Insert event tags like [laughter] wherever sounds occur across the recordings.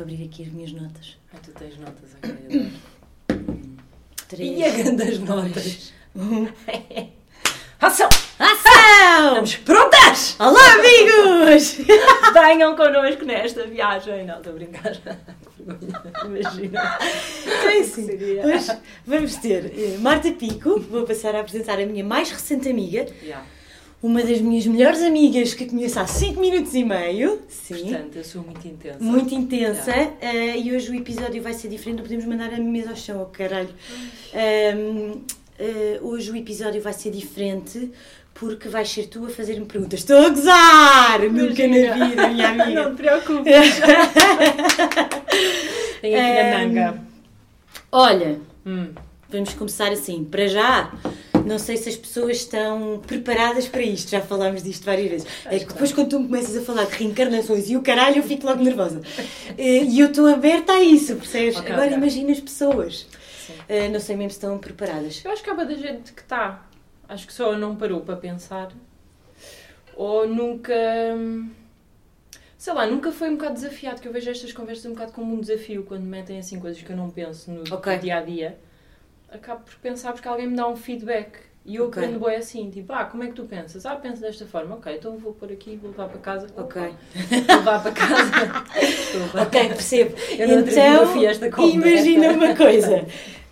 só abrir aqui as minhas notas. Ah, tu tens notas, ok. Três. E a grandes notas. Um. [laughs] Ação! Ação! Estamos prontas! Olá, amigos! [laughs] Venham connosco nesta viagem. Não, estou a brincar. [laughs] Imagina. Então, assim, hoje vamos ter eh, Marta Pico, vou passar a apresentar a minha mais recente amiga, Yeah. Uma das minhas melhores amigas que conheço há 5 minutos e meio. Sim. Portanto, eu sou muito intensa. Muito intensa eh, e hoje o episódio vai ser diferente, não podemos mandar a mesa ao chão, oh caralho. Ahm, eh, hoje o episódio vai ser diferente porque vais ser tu a fazer-me perguntas. Estou a gozar! Nunca na vida, minha [laughs] amiga. Não te preocupes. [laughs] Tenho aqui na Ehm, manga. Olha, Hum. vamos começar assim. Para já, não sei se as pessoas estão preparadas para isto, já falámos disto várias vezes. É que depois, quando tu me começas a falar de reencarnações e o caralho, eu fico logo nervosa. [laughs] Eh, E eu estou aberta a isso, percebes? Ok, Agora ok. imagina as pessoas. Eh, não sei mesmo se estão preparadas. Eu acho que há da gente que está. Acho que só não parou para pensar. Ou nunca. hum, Sei lá, nunca foi um bocado desafiado. Que eu vejo estas conversas um bocado como um desafio quando metem assim coisas que eu não penso no Ok. dia a dia. Acabo por pensar porque alguém me dá um feedback. E eu Ok. aprendo bem assim, tipo, ah, como é que tu pensas? Ah, penso desta forma, ok, então vou pôr aqui, vou levar para casa. Ok. Vou levar para casa. Levar- [laughs] Ok, percebo. Eu então, imagina uma coisa.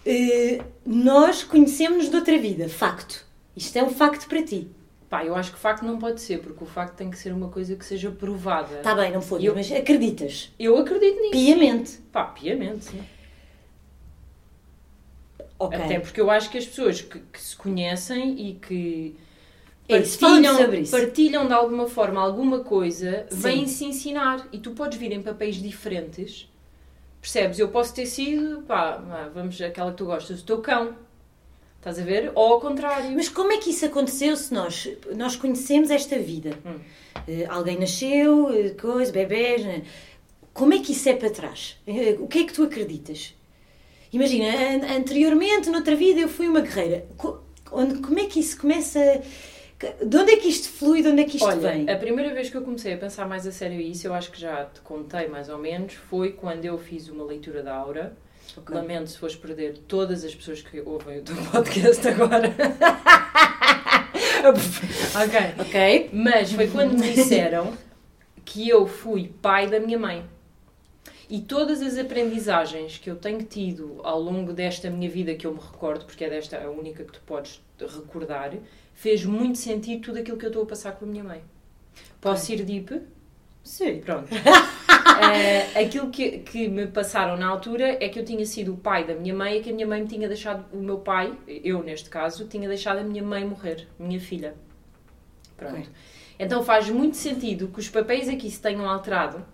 Eh, nós conhecemos-nos de outra vida, facto. Isto é um facto para ti. Pá, eu acho que facto não pode ser, porque o facto tem que ser uma coisa que seja provada. Está bem, não foda, Eu- mas acreditas. Eu acredito nisso. Piamente. Pá, piamente, sim. Ok. Até porque eu acho que as pessoas que, que se conhecem e que É partilham, partilham de alguma forma alguma coisa, Sim. vêm-se ensinar. E tu podes vir em papéis diferentes. Percebes? Eu posso ter sido, pá, vamos, aquela que tu gostas, o teu cão. Estás a ver? Ou ao contrário. Mas como é que isso aconteceu se nós, nós conhecemos esta vida? Hum. Eh, alguém nasceu, eh, coisa, bebés. né? Como é que isso é para trás? Eh, o que é que tu acreditas? Imagina, an- anteriormente, noutra vida, eu fui uma guerreira. Co- onde- como é que isso começa? De onde é que isto flui? De onde é que isto Olha, vem? a primeira vez que eu comecei a pensar mais a sério isso, eu acho que já te contei mais ou menos, foi quando eu fiz uma leitura da aura. Ok. Lamento se fores perder todas as pessoas que ouvem o teu [laughs] podcast agora. [laughs] ok. Ok? Mas foi quando me disseram que eu fui pai da minha mãe. E todas as aprendizagens que eu tenho tido ao longo desta minha vida, que eu me recordo, porque é desta a única que tu podes recordar, fez muito sentido tudo aquilo que eu estou a passar com a minha mãe. Posso ir deep? Sim. Pronto. [laughs] Eh, aquilo que, que me passaram na altura é que eu tinha sido o pai da minha mãe e que a minha mãe me tinha deixado, o meu pai, eu neste caso, tinha deixado a minha mãe morrer, minha filha. Pronto. Ok. Então faz muito sentido que os papéis aqui se tenham alterado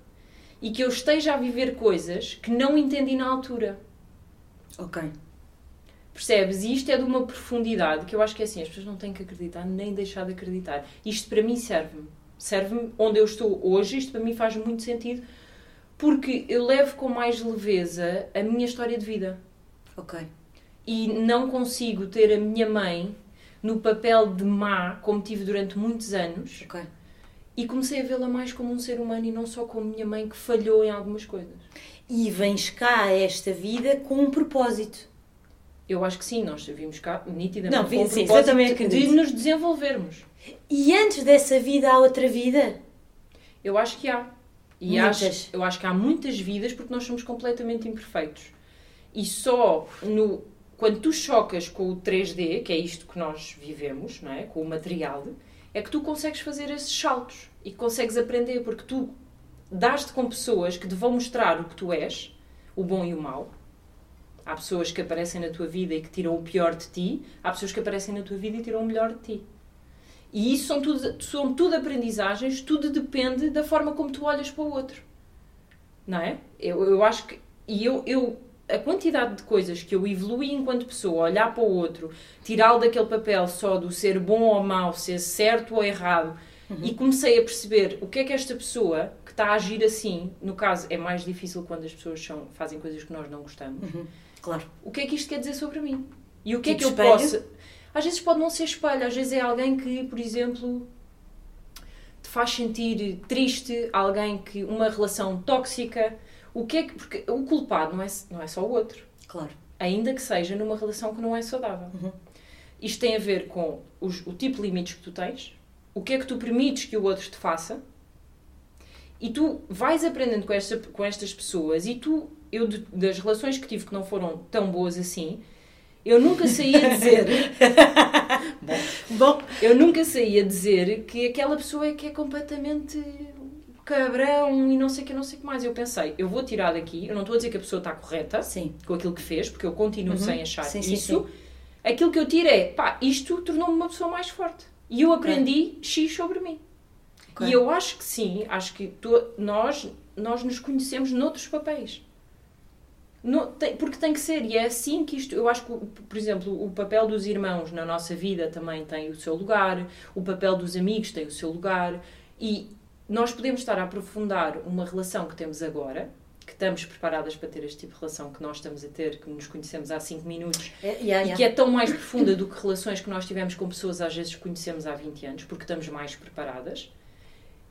e que eu esteja a viver coisas que não entendi na altura. Ok. Percebes? E isto é de uma profundidade que eu acho que é assim, as pessoas não têm que acreditar nem deixar de acreditar. Isto para mim serve-me. Serve-me onde eu estou hoje, isto para mim faz muito sentido porque eu levo com mais leveza a minha história de vida. Ok. E não consigo ter a minha mãe no papel de má, como tive durante muitos anos, Ok. E comecei a vê-la mais como um ser humano e não só como minha mãe que falhou em algumas coisas. E vens cá a esta vida com um propósito. Eu acho que sim, nós vimos cá nitidamente Não, com sim, eu propósito também de nos desenvolvermos. E antes dessa vida há outra vida? Eu acho que há. E Muitas. acho, eu acho que há muitas vidas porque nós somos completamente imperfeitos. E só no, quando tu chocas com o 3D, que é isto que nós vivemos, não é? com o material, é que tu consegues fazer esses saltos e consegues aprender, porque tu dás-te com pessoas que te vão mostrar o que tu és, o bom e o mau. Há pessoas que aparecem na tua vida e que tiram o pior de ti, há pessoas que aparecem na tua vida e tiram o melhor de ti. E isso são tudo, são tudo aprendizagens, tudo depende da forma como tu olhas para o outro. Não é? Eu, eu acho que. E eu, eu. A quantidade de coisas que eu evolui enquanto pessoa, olhar para o outro, tirá-lo daquele papel só do ser bom ou mau, ser certo ou errado, e comecei a perceber o que é que esta pessoa que está a agir assim, no caso é mais difícil quando as pessoas são, fazem coisas que nós não gostamos, Claro. o que é que isto quer dizer sobre mim? E o que é que eu espelho? posso. Às vezes pode não ser espelho, às vezes é alguém que, por exemplo, te faz sentir triste, alguém que. uma relação tóxica, O que é que. Porque o culpado não é, não é só o outro. Claro. Ainda que seja numa relação que não é saudável. Uhum. Isto tem a ver com os- o tipo de limites que tu tens, o que é que tu permites que o outro te faça, e tu vais aprendendo com, esta, com estas pessoas, e tu, eu de- das relações que tive que não foram tão boas assim, eu nunca saí a dizer, [laughs] [laughs] Bom, eu nunca saí a dizer que aquela pessoa é que é completamente cabrão e não sei o que, não sei o que mais. Eu pensei, eu vou tirar daqui, eu não estou a dizer que a pessoa está correta, sim. com aquilo que fez, porque eu continuo Uhum. sem achar Sim, sim, isso. Aquilo que eu tiro é, pá, isto tornou-me uma pessoa mais forte. E eu aprendi X sobre mim. Ok. E eu acho que sim, acho que tu- nós, nós nos conhecemos noutros papéis. No- tem- porque tem que ser, e é assim que isto. Eu acho que, por exemplo, o papel dos irmãos na nossa vida também tem o seu lugar, o papel dos amigos tem o seu lugar, e nós podemos estar a aprofundar uma relação que temos agora, que estamos preparadas para ter este tipo de relação que nós estamos a ter, que nos conhecemos há 5 minutos, É, yeah, e yeah. que é tão mais profunda do que relações que nós tivemos com pessoas às vezes que conhecemos há 20 anos, porque estamos mais preparadas.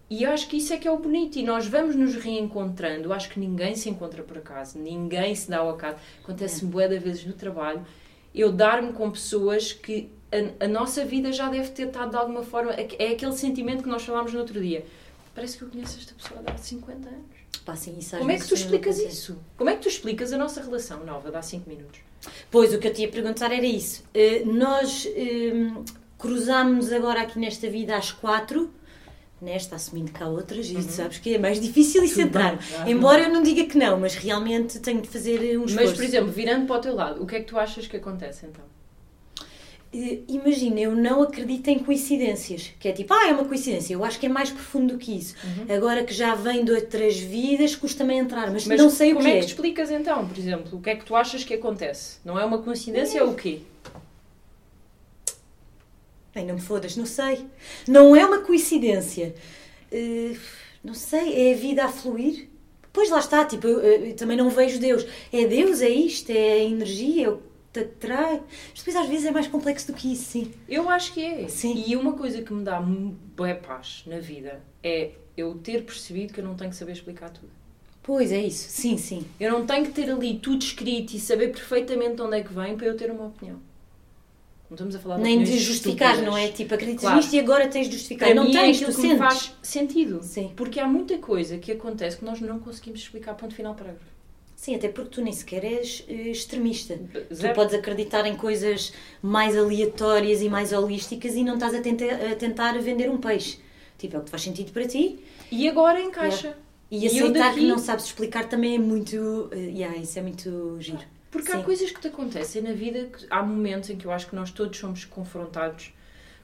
E acho que isso é que é o bonito. E nós vamos nos reencontrando. Acho que ninguém se encontra por acaso. Ninguém se dá ao acaso. Acontece-me bué de vezes no trabalho. Eu dar-me com pessoas que a, a nossa vida já deve ter estado de alguma forma... É aquele sentimento que nós falámos no outro dia. Parece que eu conheço esta pessoa há 50 anos. Pá, sim, isso Como é que tu explicas isso? Como é que tu explicas a nossa relação nova de há 5 minutos? Pois, o que eu te ia perguntar era isso. Eh, nós hum, cruzámos agora aqui nesta vida às quatro, nesta, assumindo que há outras, e sabes que é mais difícil isso Tudo entrar. bem, claro. Embora eu não diga que não, mas realmente tenho de fazer um Mas, por exemplo, virando para o teu lado, o que é que tu achas que acontece então? Imagina, eu não acredito em coincidências. Que é tipo, ah, é uma coincidência. Eu acho que é mais profundo do que isso. Agora que já vem de outras vidas, custa-me entrar, mas, Mas não sei o como que é é. que te explicas então, por exemplo? O que é que tu achas que acontece? Não é uma coincidência, é o quê? Bem, não me fodas, não sei. Não é uma coincidência. Eh, não sei, é a vida a fluir. Pois lá está, tipo, eu, eu também não vejo Deus. É Deus, é isto, é a energia, é o te atrai. Mas depois às vezes é mais complexo do que isso, sim. Eu acho que é. Sim. E uma coisa que me dá boa paz na vida é eu ter percebido que eu não tenho que saber explicar tudo. Pois é isso, sim, sim. Eu não tenho que ter ali tudo escrito e saber perfeitamente de onde é que vem para eu ter uma opinião. Não estamos a falar de Nem de justificar, estúpidas. não é? Tipo, acreditas Claro. nisto e agora tens de justificar. Para não mim é tens, aquilo tu que me faz sentido. Sim. Porque há muita coisa que acontece que nós não conseguimos explicar ponto final parágrafo. Sim, até porque tu nem sequer és eh, extremista. Zero. Tu podes acreditar em coisas mais aleatórias e mais holísticas e não estás a, tenta- a tentar vender um peixe. Tipo, é o que faz sentido para ti. E agora encaixa. E aceitar daqui- que não sabes explicar também é muito. eh, yeah, isso é muito giro. Porque há Sim. coisas que te acontecem na vida, que há momentos em que eu acho que nós todos somos confrontados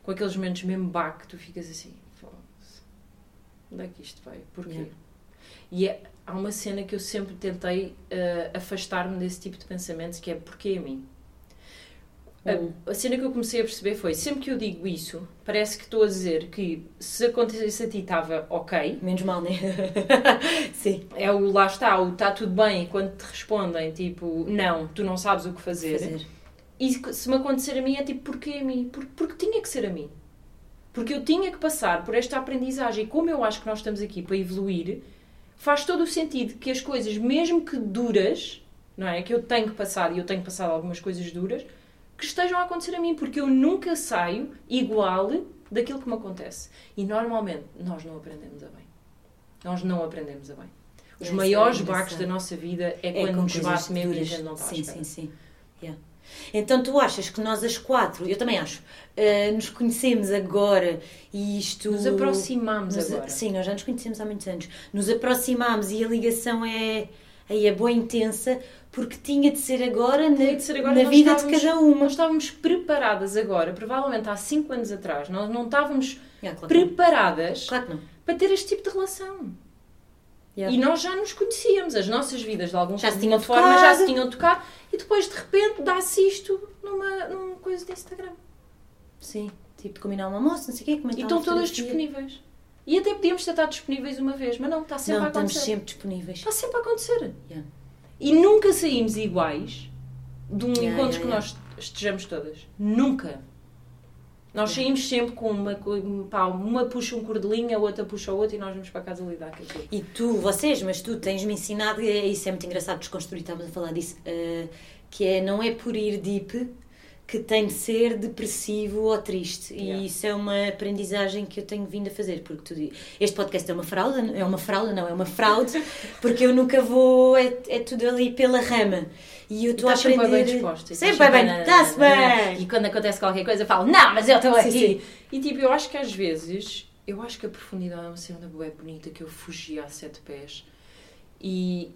com aqueles momentos mesmo que tu ficas assim, "Foda-se, onde é que isto veio? Porquê? Yeah. E é- há uma cena que eu sempre tentei eh, afastar-me desse tipo de pensamentos, que é porquê a mim? Hum. A, a cena que eu comecei a perceber foi, sempre que eu digo isso, parece que estou a dizer que se acontecesse a ti estava ok, Menos mal, né? [laughs] Sim. é o lá está, o está tudo bem, e quando te respondem, tipo, não, tu não sabes o que fazer. Fazer. E se se me acontecer a mim é tipo, porquê a mim? Porque, porque tinha que ser a mim. Porque eu tinha que passar por esta aprendizagem. E como eu acho que nós estamos aqui para evoluir, faz todo o sentido que as coisas, mesmo que duras, não é? Que eu tenho que passar, e eu tenho passado algumas coisas duras, que estejam a acontecer a mim. Porque eu nunca saio igual daquilo que me acontece. E normalmente nós não aprendemos a bem. Nós não aprendemos a bem. Os é maiores engraçada. baques da nossa vida é, É quando nos bate mesmo e a gente não está Sim, espera. sim, sim. Yeah. Então tu achas que nós as quatro, eu também acho, eh, nos conhecemos agora e isto. Nos aproximamos Nos- agora. Sim, nós já nos conhecemos há muitos anos. Nos aproximamos e a ligação é, aí é boa intensa porque tinha de ser agora na, de ser agora, na vida de cada uma. Nós estávamos preparadas agora, provavelmente há 5 anos atrás, nós não estávamos Yeah, claro, preparadas claro para ter este tipo de relação. Yeah. E nós já nos conhecíamos, as nossas vidas de alguma Já se de tinham uma forma já tocado. se tinham tocado e depois de repente dá-se isto numa, numa coisa de Instagram. Sim, tipo combinar um almoço, não sei o quê, comentar E estão uma todas disponíveis. E até podíamos estado disponíveis uma vez, mas não, está sempre Não, a estamos acontecer. sempre disponíveis. Está sempre a acontecer. Yeah. E nunca saímos iguais de um Yeah, encontro que nós estejamos todas. Nunca. Nós saímos sempre com uma, pá, uma puxa um cordelinho, a outra puxa a outra e nós vamos para casa lidar com aquilo. E tu, vocês, mas tu tens-me ensinado, e é- isso é muito engraçado desconstruir, estávamos a falar disso, eh, que é não é por ir deep que tem de ser depressivo ou triste. Yeah. E isso é uma aprendizagem que eu tenho vindo a fazer, porque tu, este podcast é uma fraude, é uma fraude, não, é uma fraude, porque eu nunca vou, é, é tudo ali pela rama. E eu estou a Estás sempre aprender. bem disposta. Sempre bem, está-se bem. E quando acontece qualquer coisa, eu falo, não, mas eu estou aqui. sim. E tipo, eu acho que às vezes, eu acho que a profundidade é uma cena bué bonita que eu fugia a sete pés. E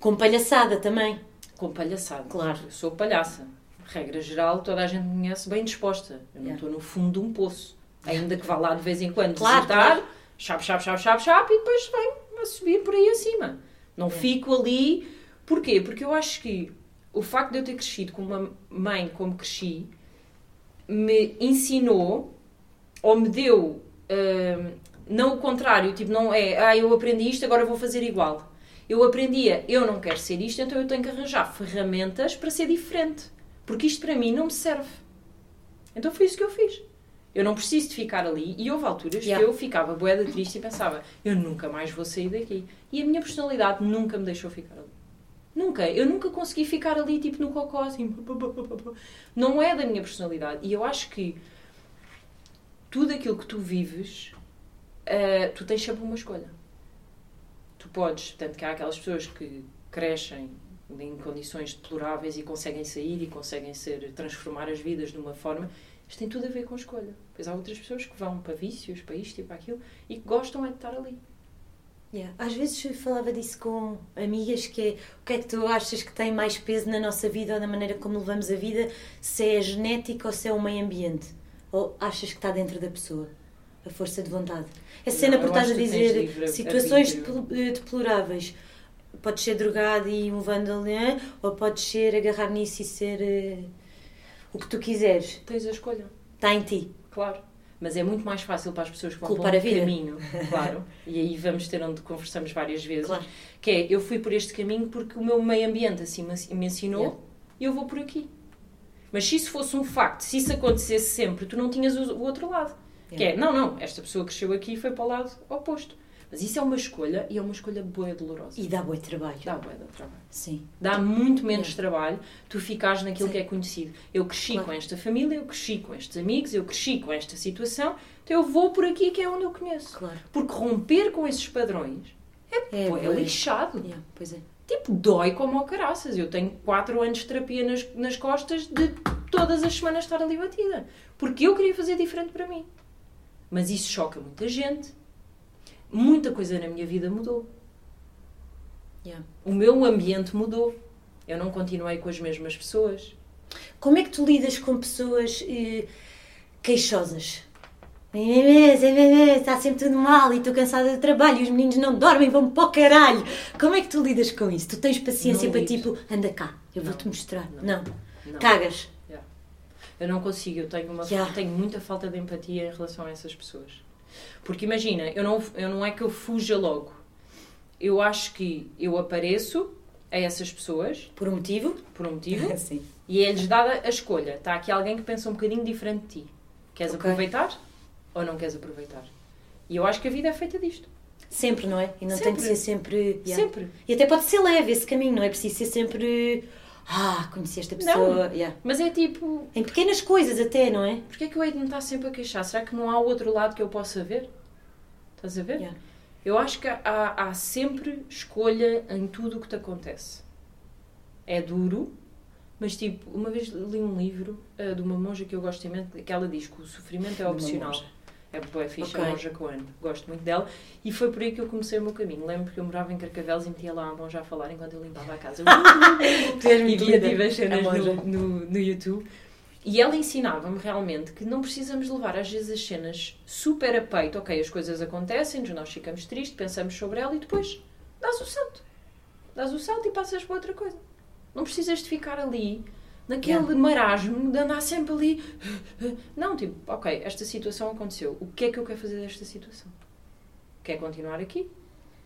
Com palhaçada também. com palhaçada. Claro. Eu sou palhaça. Regra geral, toda a gente me conhece bem disposta. Eu não Yeah. estou no fundo de um poço. Ainda que vá lá de vez em quando Claro, visitar, claro. chap, chap, chap, chap, chap, e depois venho a subir por aí acima. Não fico ali. Porquê? Porque eu acho que o facto de eu ter crescido com uma mãe como cresci me ensinou ou me deu hum, não o contrário, tipo, não é ah, eu aprendi isto, agora vou fazer igual. Eu aprendia, eu não quero ser isto, então eu tenho que arranjar ferramentas para ser diferente. Porque isto para mim não me serve. Então foi isso que eu fiz. Eu não preciso de ficar ali. E houve alturas Yeah. que eu ficava boeda triste e pensava, eu nunca mais vou sair daqui. E a minha personalidade nunca me deixou ficar ali. Nunca. Eu nunca consegui ficar ali, tipo, no cocó, assim. Não é da minha personalidade. E eu acho que tudo aquilo que tu vives, ah, tu tens sempre uma escolha. Tu podes, tanto que há aquelas pessoas que crescem em condições deploráveis e conseguem sair e conseguem ser, transformar as vidas de uma forma. Isto tem tudo a ver com escolha. Pois há outras pessoas que vão para vícios, para isto e para aquilo, e que gostam é de estar ali. Yeah. Às vezes eu falava disso com amigas, que é o que é que tu achas que tem mais peso na nossa vida ou na maneira como levamos a vida, se é a genética ou se é o meio ambiente? Ou achas que está dentro da pessoa? A força de vontade. Essa cena Não, por estás a dizer livre situações eh, deploráveis. Podes ser drogado e um vândalo, ou podes ser agarrar nisso e ser eh, o que tu quiseres. Tens a escolha, Está em ti. claro. Mas é muito mais fácil para as pessoas que vão Culpar vida. caminho, [laughs] claro. E aí vamos ter onde conversamos várias vezes. Claro. Que é, eu fui por este caminho porque o meu meio ambiente assim me ensinou Yeah. e eu vou por aqui. Mas se isso fosse um facto, se isso acontecesse sempre, tu não tinhas o, o outro lado. Que é, não, não, esta pessoa cresceu aqui e foi para o lado oposto. Mas isso é uma escolha e é uma escolha boa e dolorosa. E dá bom trabalho. Dá de trabalho. Sim. Dá muito menos trabalho tu ficares naquilo Sim. que é conhecido. Eu cresci Claro. com esta família, eu cresci com estes amigos, eu cresci com esta situação, então eu vou por aqui que é onde eu conheço. Claro. Porque romper com esses padrões é, bué bué. lixado. Yeah, pois é. Tipo, dói como ao caraças. Eu tenho 4 anos de terapia nas, nas costas de todas as semanas estar ali batida. Porque eu queria fazer diferente para mim. Mas isso choca muita gente. Muita coisa na minha vida mudou. Yeah. O meu ambiente mudou. Eu não continuei com as mesmas pessoas. Como é que tu lidas com pessoas eh, queixosas? Está sempre tudo mal e estou cansada do trabalho e os meninos não dormem, vão para o caralho. Como é que tu lidas com isso? Tu tens paciência Não para lido. tipo, anda cá, eu vou-te mostrar. Não. Não. Não. Cagas. Eu não consigo, eu tenho, uma, Já. tenho muita falta de empatia em relação a essas pessoas. Porque imagina, eu não, eu não é que eu fuja logo. Eu acho que eu apareço a essas pessoas, Por um motivo? por um motivo, [laughs] Sim. e é-lhes dada a escolha. Está aqui alguém que pensa um bocadinho diferente de ti. Queres Ok. aproveitar ou não queres aproveitar? E eu acho que a vida é feita disto. Sempre, não é? E não tem de Sempre. ser sempre. yeah. Sempre. E até pode ser leve esse caminho, não é preciso ser sempre. Ah, conheci esta pessoa. Yeah. Mas é tipo, Em pequenas coisas até, não é? porquê é que eu hei de me estar sempre a queixar? Será que não há outro lado que eu possa ver? Estás a ver? Yeah. Eu acho que há, há sempre escolha em tudo o que te acontece. É duro, mas tipo, uma vez li um livro eh, de uma monja que eu gosto imenso, que ela diz que o sofrimento é opcional. É boa ficha, Ok. a monja. Gosto muito dela. E foi por aí que eu comecei o meu caminho. Lembro que eu morava em Carcavelos e metia lá a monja a falar enquanto eu limpava a casa. [laughs] [laughs] Tu és e muito tive as cenas no, no, no YouTube. E ela ensinava-me realmente que não precisamos levar às vezes as cenas super a peito. Ok, as coisas acontecem, nós ficamos tristes, pensamos sobre ela e depois dás o salto. Dás o salto e passas para outra coisa. Não precisas de ficar ali naquele Yeah. marasmo de andar sempre ali. [gasps] Não, tipo, ok, esta situação aconteceu. O que é que eu quero fazer desta situação? Quer continuar aqui?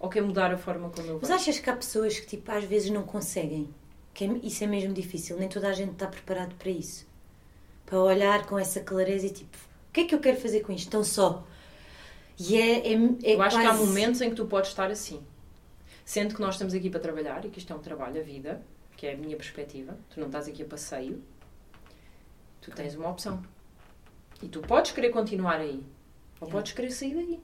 Ou quer mudar a forma como eu Mas vejo? achas que há pessoas que tipo, às vezes não conseguem? Que é- isso é mesmo difícil, nem toda a gente está preparado para isso. para olhar com essa clareza e tipo, o que é que eu quero fazer com isto? Tão só. E é, é, é eu acho quase... que há momentos em que tu podes estar assim. Sendo que nós estamos aqui para trabalhar e que isto é um trabalho, a vida, que é a minha perspectiva. Tu não estás aqui a passeio. Tu tens uma opção. E tu podes querer continuar aí. Ou podes querer sair daí.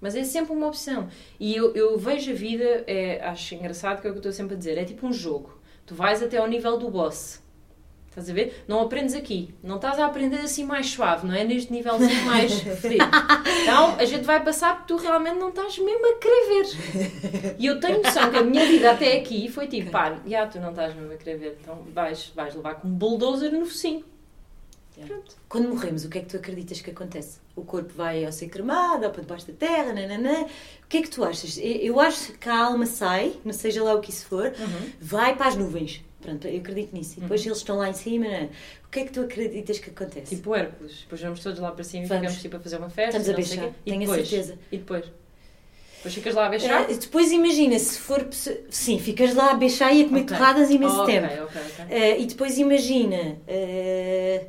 Mas é sempre uma opção. E eu, eu vejo a vida, é, acho engraçado que é o que eu estou sempre a dizer, é tipo um jogo. Tu vais até ao nível do boss. Estás a ver? Não aprendes aqui. Não estás a aprender assim mais suave, não é? Neste nívelzinho mais [laughs] frio. Então, a gente vai passar porque tu realmente não estás mesmo a querer ver. E eu tenho noção que a minha vida até aqui foi tipo, pá, já tu não estás mesmo a querer ver. Então vais, vais levar com um bulldozer no focinho. Pronto. Quando morremos, o que é que tu acreditas que acontece? O corpo vai ao ser cremado, ou para debaixo da terra, nananã. O que é que tu achas? Eu- Eu acho que a alma sai, não seja lá o que isso for, Uhum. vai para as nuvens. Pronto, eu acredito nisso. E depois eles estão lá em cima. nanã. O que é que tu acreditas que acontece? Tipo Hércules. Depois vamos todos lá para cima e ficamos tipo a fazer uma festa. Estamos a beijar, quê. Tenho a depois? certeza. E depois? Depois ficas lá a beijar? Ah, depois imagina, se for. Sim, ficas lá a beijar e a comer Ok. torradas imenso tempo. ok, ok. Ah, e depois imagina, ah,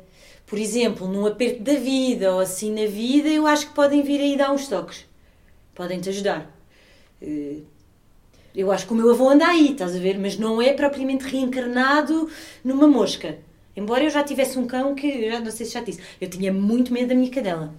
por exemplo, num aperto da vida ou assim na vida, eu acho que podem vir aí dar uns toques. Podem-te ajudar. Ah, eu acho que o meu avô anda aí, estás a ver? Mas não é propriamente reencarnado numa mosca. Embora eu já tivesse um cão que, já não sei se já disse, eu tinha muito medo da minha cadela.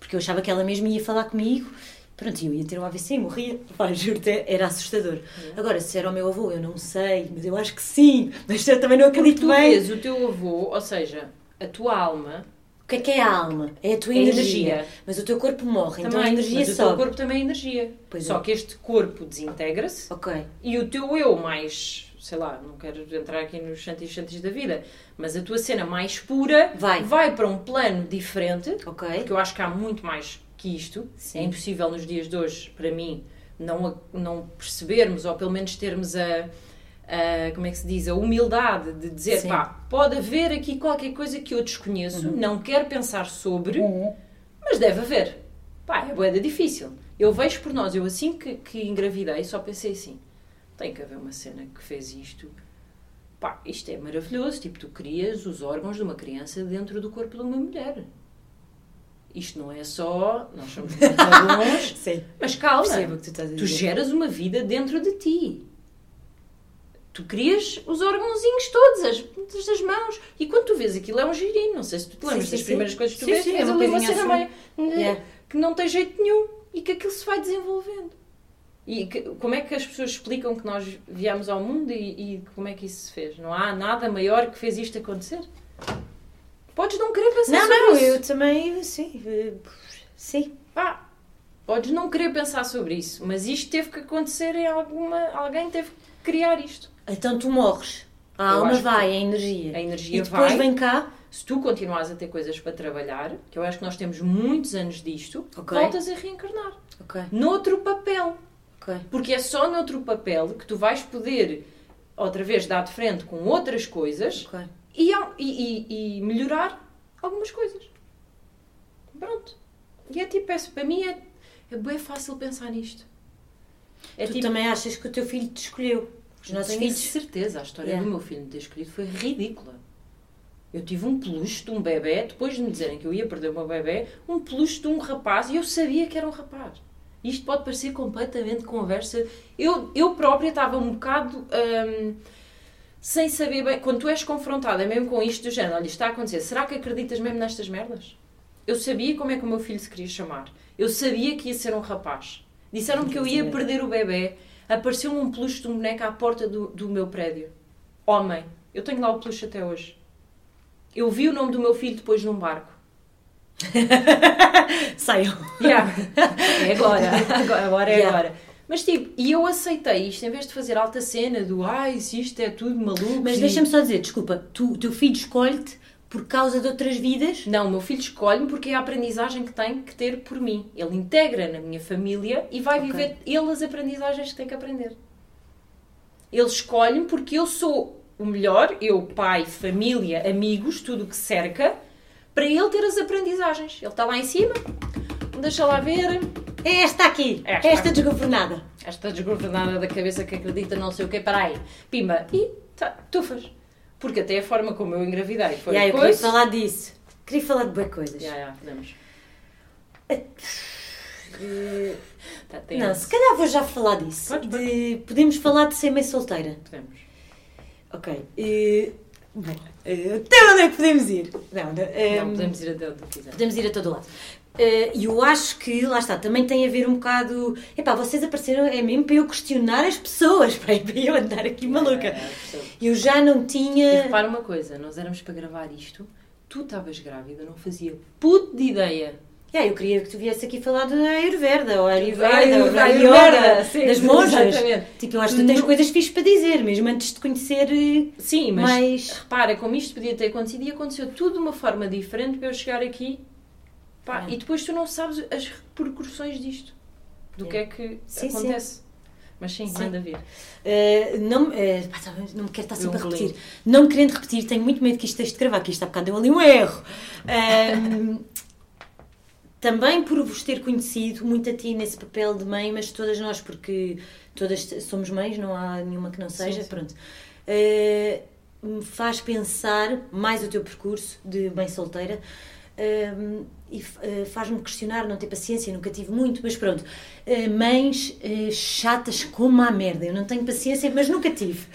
Porque eu achava que ela mesmo ia falar comigo. Pronto, eu ia ter um AVC e morria. [laughs] Pá, juro-te, era assustador. Agora, se era o meu avô, eu não sei, mas eu acho que sim. [laughs] Mas eu também não acredito tu bem. vês o teu avô, ou seja, a tua alma, que é que é a alma? É a tua É energia. energia. Mas o teu corpo morre, então a também, energia mas o teu corpo também é energia. Pois Só é. que este corpo desintegra-se e o teu eu mais, sei lá, não quero entrar aqui nos chantis chantis da vida, mas a tua cena mais pura Vai. para um plano diferente, porque eu acho que há muito mais que isto. Sim. É impossível nos dias de hoje, para mim, não, não percebermos ou pelo menos termos a, a- como é que se diz, a humildade de dizer, Sim. pá, pode haver aqui qualquer coisa que eu desconheço, Uhum. não quero pensar sobre, mas deve haver. Pá, é boeda difícil. Eu vejo por nós, eu assim que, que engravidei só pensei assim, tem que haver uma cena que fez isto. Pá, isto é maravilhoso, tipo, tu crias os órgãos de uma criança dentro do corpo de uma mulher. Isto não é só, nós somos muito [laughs] bons, Sim. mas calma, tu tu geras uma vida dentro de ti. Tu crias os órgãozinhos todos, as das mãos. E quando tu vês aquilo é um girinho. Não sei se tu te lembras Sim, sim, das sim. primeiras coisas que tu vês. sim, é uma ali uma coisinha cena assim. meio, Yeah. que não tem jeito nenhum e que aquilo se vai desenvolvendo. E que- como é que as pessoas explicam que nós viemos ao mundo e, e como é que isso se fez? Não há nada maior que fez isto acontecer? Podes não querer pensar Não, sobre não, isso. eu também, sim. eh, Sim. Pá, podes não querer pensar sobre isso, mas isto teve que acontecer em alguma. Alguém teve que criar isto. Então tu morres. A Eu alma vai, a energia. A energia E depois vai. vem cá. Se tu continuares a ter coisas para trabalhar, que eu acho que nós temos muitos anos disto, Ok. voltas a reencarnar. Ok, Noutro papel. Porque é só noutro papel que tu vais poder, outra vez, dar de frente com outras coisas ok. e, au- e- e- e melhorar algumas coisas. Pronto. E é tipo, é, para mim é, é bem fácil pensar nisto. É tu tipo, também achas que o teu filho te escolheu? Os não nossos tenho filhos? certeza, a história Yeah. do meu filho me ter escolhido foi ridícula. Eu tive um peluche de um bebê, depois de me dizerem que eu ia perder o meu bebê, um peluche de um rapaz e eu sabia que era um rapaz. Isto pode parecer completamente conversa. Eu, eu própria estava um bocado hum, sem saber bem. Quando tu és confrontada mesmo com isto do género, olha, isto está a acontecer, será que acreditas mesmo nestas merdas? Eu sabia como é que o meu filho se queria chamar. Eu sabia que ia ser um rapaz. Disseram-me que eu ia perder o bebê. Apareceu-me um peluche de um boneco à porta do, do meu prédio. Homem. Eu tenho lá o peluche até hoje. Eu vi o nome do meu filho depois num barco. [laughs] Saiam. Yeah. É agora. agora. Agora é Yeah. agora. Mas tipo, e eu aceitei isto em vez de fazer alta cena do ai, se isto é tudo maluco. Mas e- deixa-me só dizer, desculpa, tu, o teu filho escolhe-te por causa de outras vidas? Não, o meu filho escolhe-me porque é a aprendizagem que tem que ter por mim. Ele integra na minha família e vai Ok. viver ele as aprendizagens que tem que aprender. Ele escolhe-me porque eu sou o melhor, eu, pai, família, amigos, tudo o que cerca, para ele ter as aprendizagens. Ele está lá em cima, deixa lá ver, É esta aqui, Esta. esta desgovernada. esta desgovernada da cabeça que acredita não sei o quê, para aí, pimba, e tá, tufas. Porque até a forma como eu engravidei foi Yeah, eu coisa... queria falar disso. Queria falar de boas coisas. Yeah, yeah, podemos. Eh, Tá, tem não, se calhar vou já falar disso. Podes, De- podemos falar de ser mãe solteira. Podemos. Ok. eh, bom, eh, até onde é que podemos ir? Não, não, eh, Não, podemos ir até onde quiser. Podemos ir a todo lado. Eh, E eu acho que, lá está, também tem a ver um bocado. Epá, vocês apareceram, é mesmo para eu questionar as pessoas, [laughs] para eu andar aqui maluca. Yeah, yeah, percebo. Eu já não E tinha. repara uma coisa, nós éramos para gravar isto, tu estavas grávida, não fazia puto de ideia. Yeah, eu queria que tu viesse aqui falar da Ayurveda, ou Ayurveda, Ayurveda, Ayurveda, sim, das monjas. exatamente. Tipo, eu acho que tu tens Não- coisas fixas para dizer, mesmo antes de conhecer Sim, mas mais. repara, como isto podia ter acontecido e aconteceu tudo de uma forma diferente para eu chegar aqui. Pá, É. E depois tu não sabes as repercussões disto. Do É. que é que Sim, sim. acontece. Mas sim, Sim. manda vir. Eh, não, tá, não me quero estar sempre a repetir. lindo. Não me querendo repetir, tenho muito medo que isto deixe de gravar, que isto há bocado deu ali um erro. Ahm, [laughs] também por vos ter conhecido, muito a ti nesse papel de mãe, mas todas nós, porque todas somos mães, não há nenhuma que não seja, sim. pronto. Eh, me faz pensar mais o teu percurso de mãe solteira. E eh, faz-me questionar, não ter paciência, nunca tive muito, mas pronto. Eh, mães eh, chatas como a merda. Eu não tenho paciência, mas nunca tive.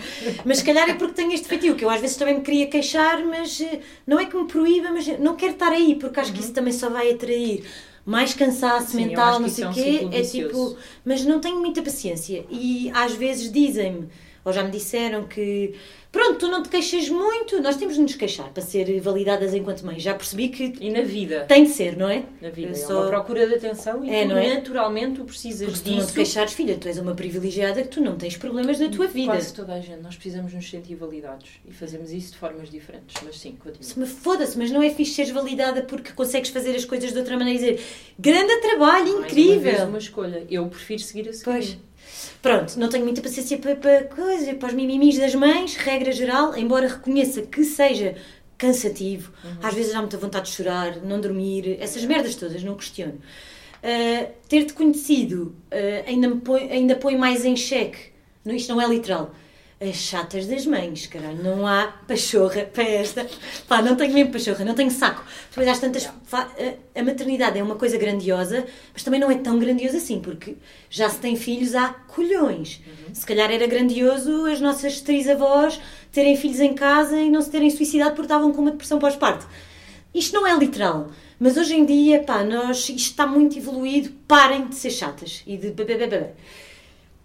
Mas se calhar é porque tenho este feitio, que eu às vezes também me queria queixar, mas não é que me proíba, mas não quero estar aí, porque acho que isso também só vai atrair mais cansaço Sim, mental, não sei o é quê. É vicioso. tipo, mas não tenho muita paciência. E às vezes dizem-me, ou já me disseram que pronto, tu não te queixas muito, nós temos de nos queixar para ser validadas enquanto mães. Já percebi que E na vida. tem de ser, não é? Na vida. É só- uma procura de atenção e É, tu é? naturalmente tu precisas Porque se tu não te disso. queixares, filha, tu és uma privilegiada que tu não tens problemas na tua vida. Quase toda a gente. Nós precisamos nos sentir validados. E fazemos isso de formas diferentes. Mas sim, continua. Se me foda-se, mas não é fixe seres validada porque consegues fazer as coisas de outra maneira e dizer grande trabalho, Mais uma vez incrível. uma escolha. Eu prefiro seguir esse Pois. Pronto, não tenho muita paciência para, para, coisa, para os mimimis das mães, regra geral, embora reconheça que seja cansativo, às vezes dá muita vontade de chorar, não dormir, essas merdas todas, não questiono. Ah, Ter-te conhecido ah, ainda, põe, ainda põe mais em xeque, não, isto não é literal, as chatas das mães, caralho, não há pachorra para esta. Pá, não tenho mesmo pachorra, não tenho saco. Depois às tantas. fa- A, maternidade é uma coisa grandiosa, mas também não é tão grandiosa assim, porque já se tem filhos há colhões. Se calhar era grandioso as nossas três avós terem filhos em casa e não se terem suicidado porque estavam com uma depressão pós-parto. Isto não é literal, mas hoje em dia, pá, nós, isto está muito evoluído, parem de ser chatas e de bebê.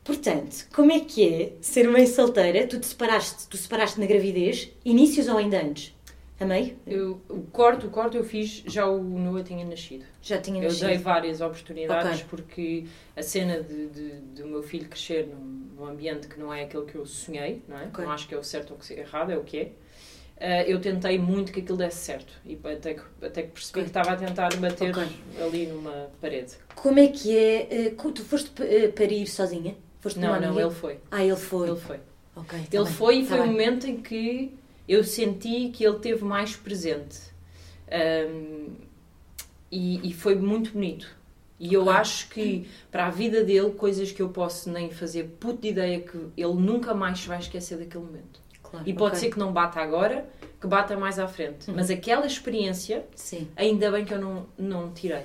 Portanto, como é que é ser mãe solteira? Tu te separaste, tu separaste na gravidez, inícios ou ainda antes? A meio? Eu, o corte, o corte eu fiz, já o Noah tinha nascido. Já tinha Eu nascido. dei várias oportunidades Ok. porque a cena de, de, de o meu filho crescer num, num ambiente que não é aquele que eu sonhei, não é? Ok. Não acho que é o certo ou é errado, é o que é. Ah, eu tentei muito que aquilo desse certo e até que, até que percebi Ok. que estava a tentar bater ali numa parede. Como é que é? co- Tu foste eh, parir sozinha? Foste Não, não, ele foi. Ah, ele foi. Ele foi. Ok, tá Ele bem, foi e tá foi o momento em que eu senti que ele teve mais presente. Ahm, e, e foi muito bonito. E eu Ok. acho que para a vida dele, coisas que eu posso nem fazer puto de ideia que ele nunca mais vai esquecer daquele momento. Claro, E pode ok. ser que não bata agora, que bata mais à frente. Uhum. Mas aquela experiência, Sim, ainda bem que eu não, não tirei.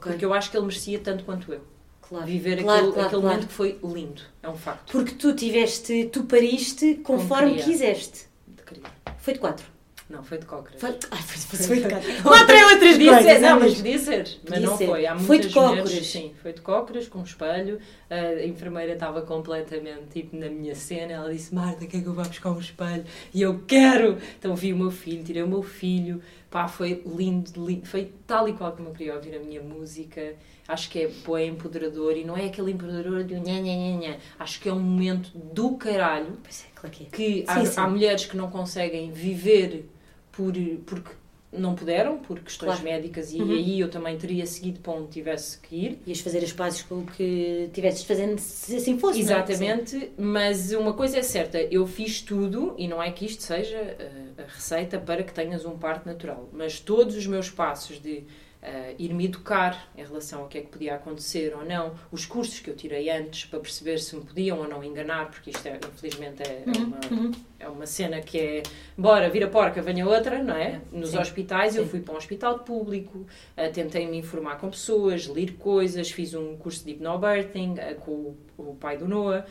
Porque eu acho que ele merecia tanto quanto eu. Claro. Viver Claro, aquele, claro, aquele momento que foi lindo. É um facto. Porque tu tiveste, tu pariste conforme queria. quiseste. De querer. Foi de quatro. Não, foi de cócoras. Foi, [laughs] ai, foi, foi de quatro. [laughs] Quatro é outras Podia coisas. ser, não, é mas podia ser. Mas Podia não ser. foi. Há Foi muitas de mulheres- cócoras. Sim, foi de cócoras, com um espelho. A enfermeira estava completamente tipo na minha cena. Ela disse: Marta, quer que eu vá buscar um espelho? E eu quero! Então vi o meu filho, tirei o meu filho. Pá, foi lindo, lindo. Foi tal e qual como eu queria ouvir a minha música. Acho que é bem empoderador e não é aquele empoderador de nha, nha, nha, nha. Acho que é um momento do caralho Pois é, claro que é. que há, Sim, sim. há mulheres que não conseguem viver por, porque não puderam, por questões Claro. médicas, e Uhum. aí eu também teria seguido para onde tivesse que ir. Ias fazer as pazes com o que tivesses fazendo se assim fosse, não é? Exatamente, mas uma coisa é certa, eu fiz tudo, e não é que isto seja uh, a receita para que tenhas um parto natural, mas todos os meus passos de Uh, ir-me educar em relação ao que é que podia acontecer ou não, os cursos que eu tirei antes para perceber se me podiam ou não enganar, porque isto é, infelizmente é, é Uhum, uma, uhum. é uma cena que é bora, vira porca, venha outra, não é? Nos Sim, hospitais, eu sim. fui para um hospital público, uh, tentei me informar com pessoas, ler coisas, fiz um curso de hypnobirthing uh, com o, o pai do Noah,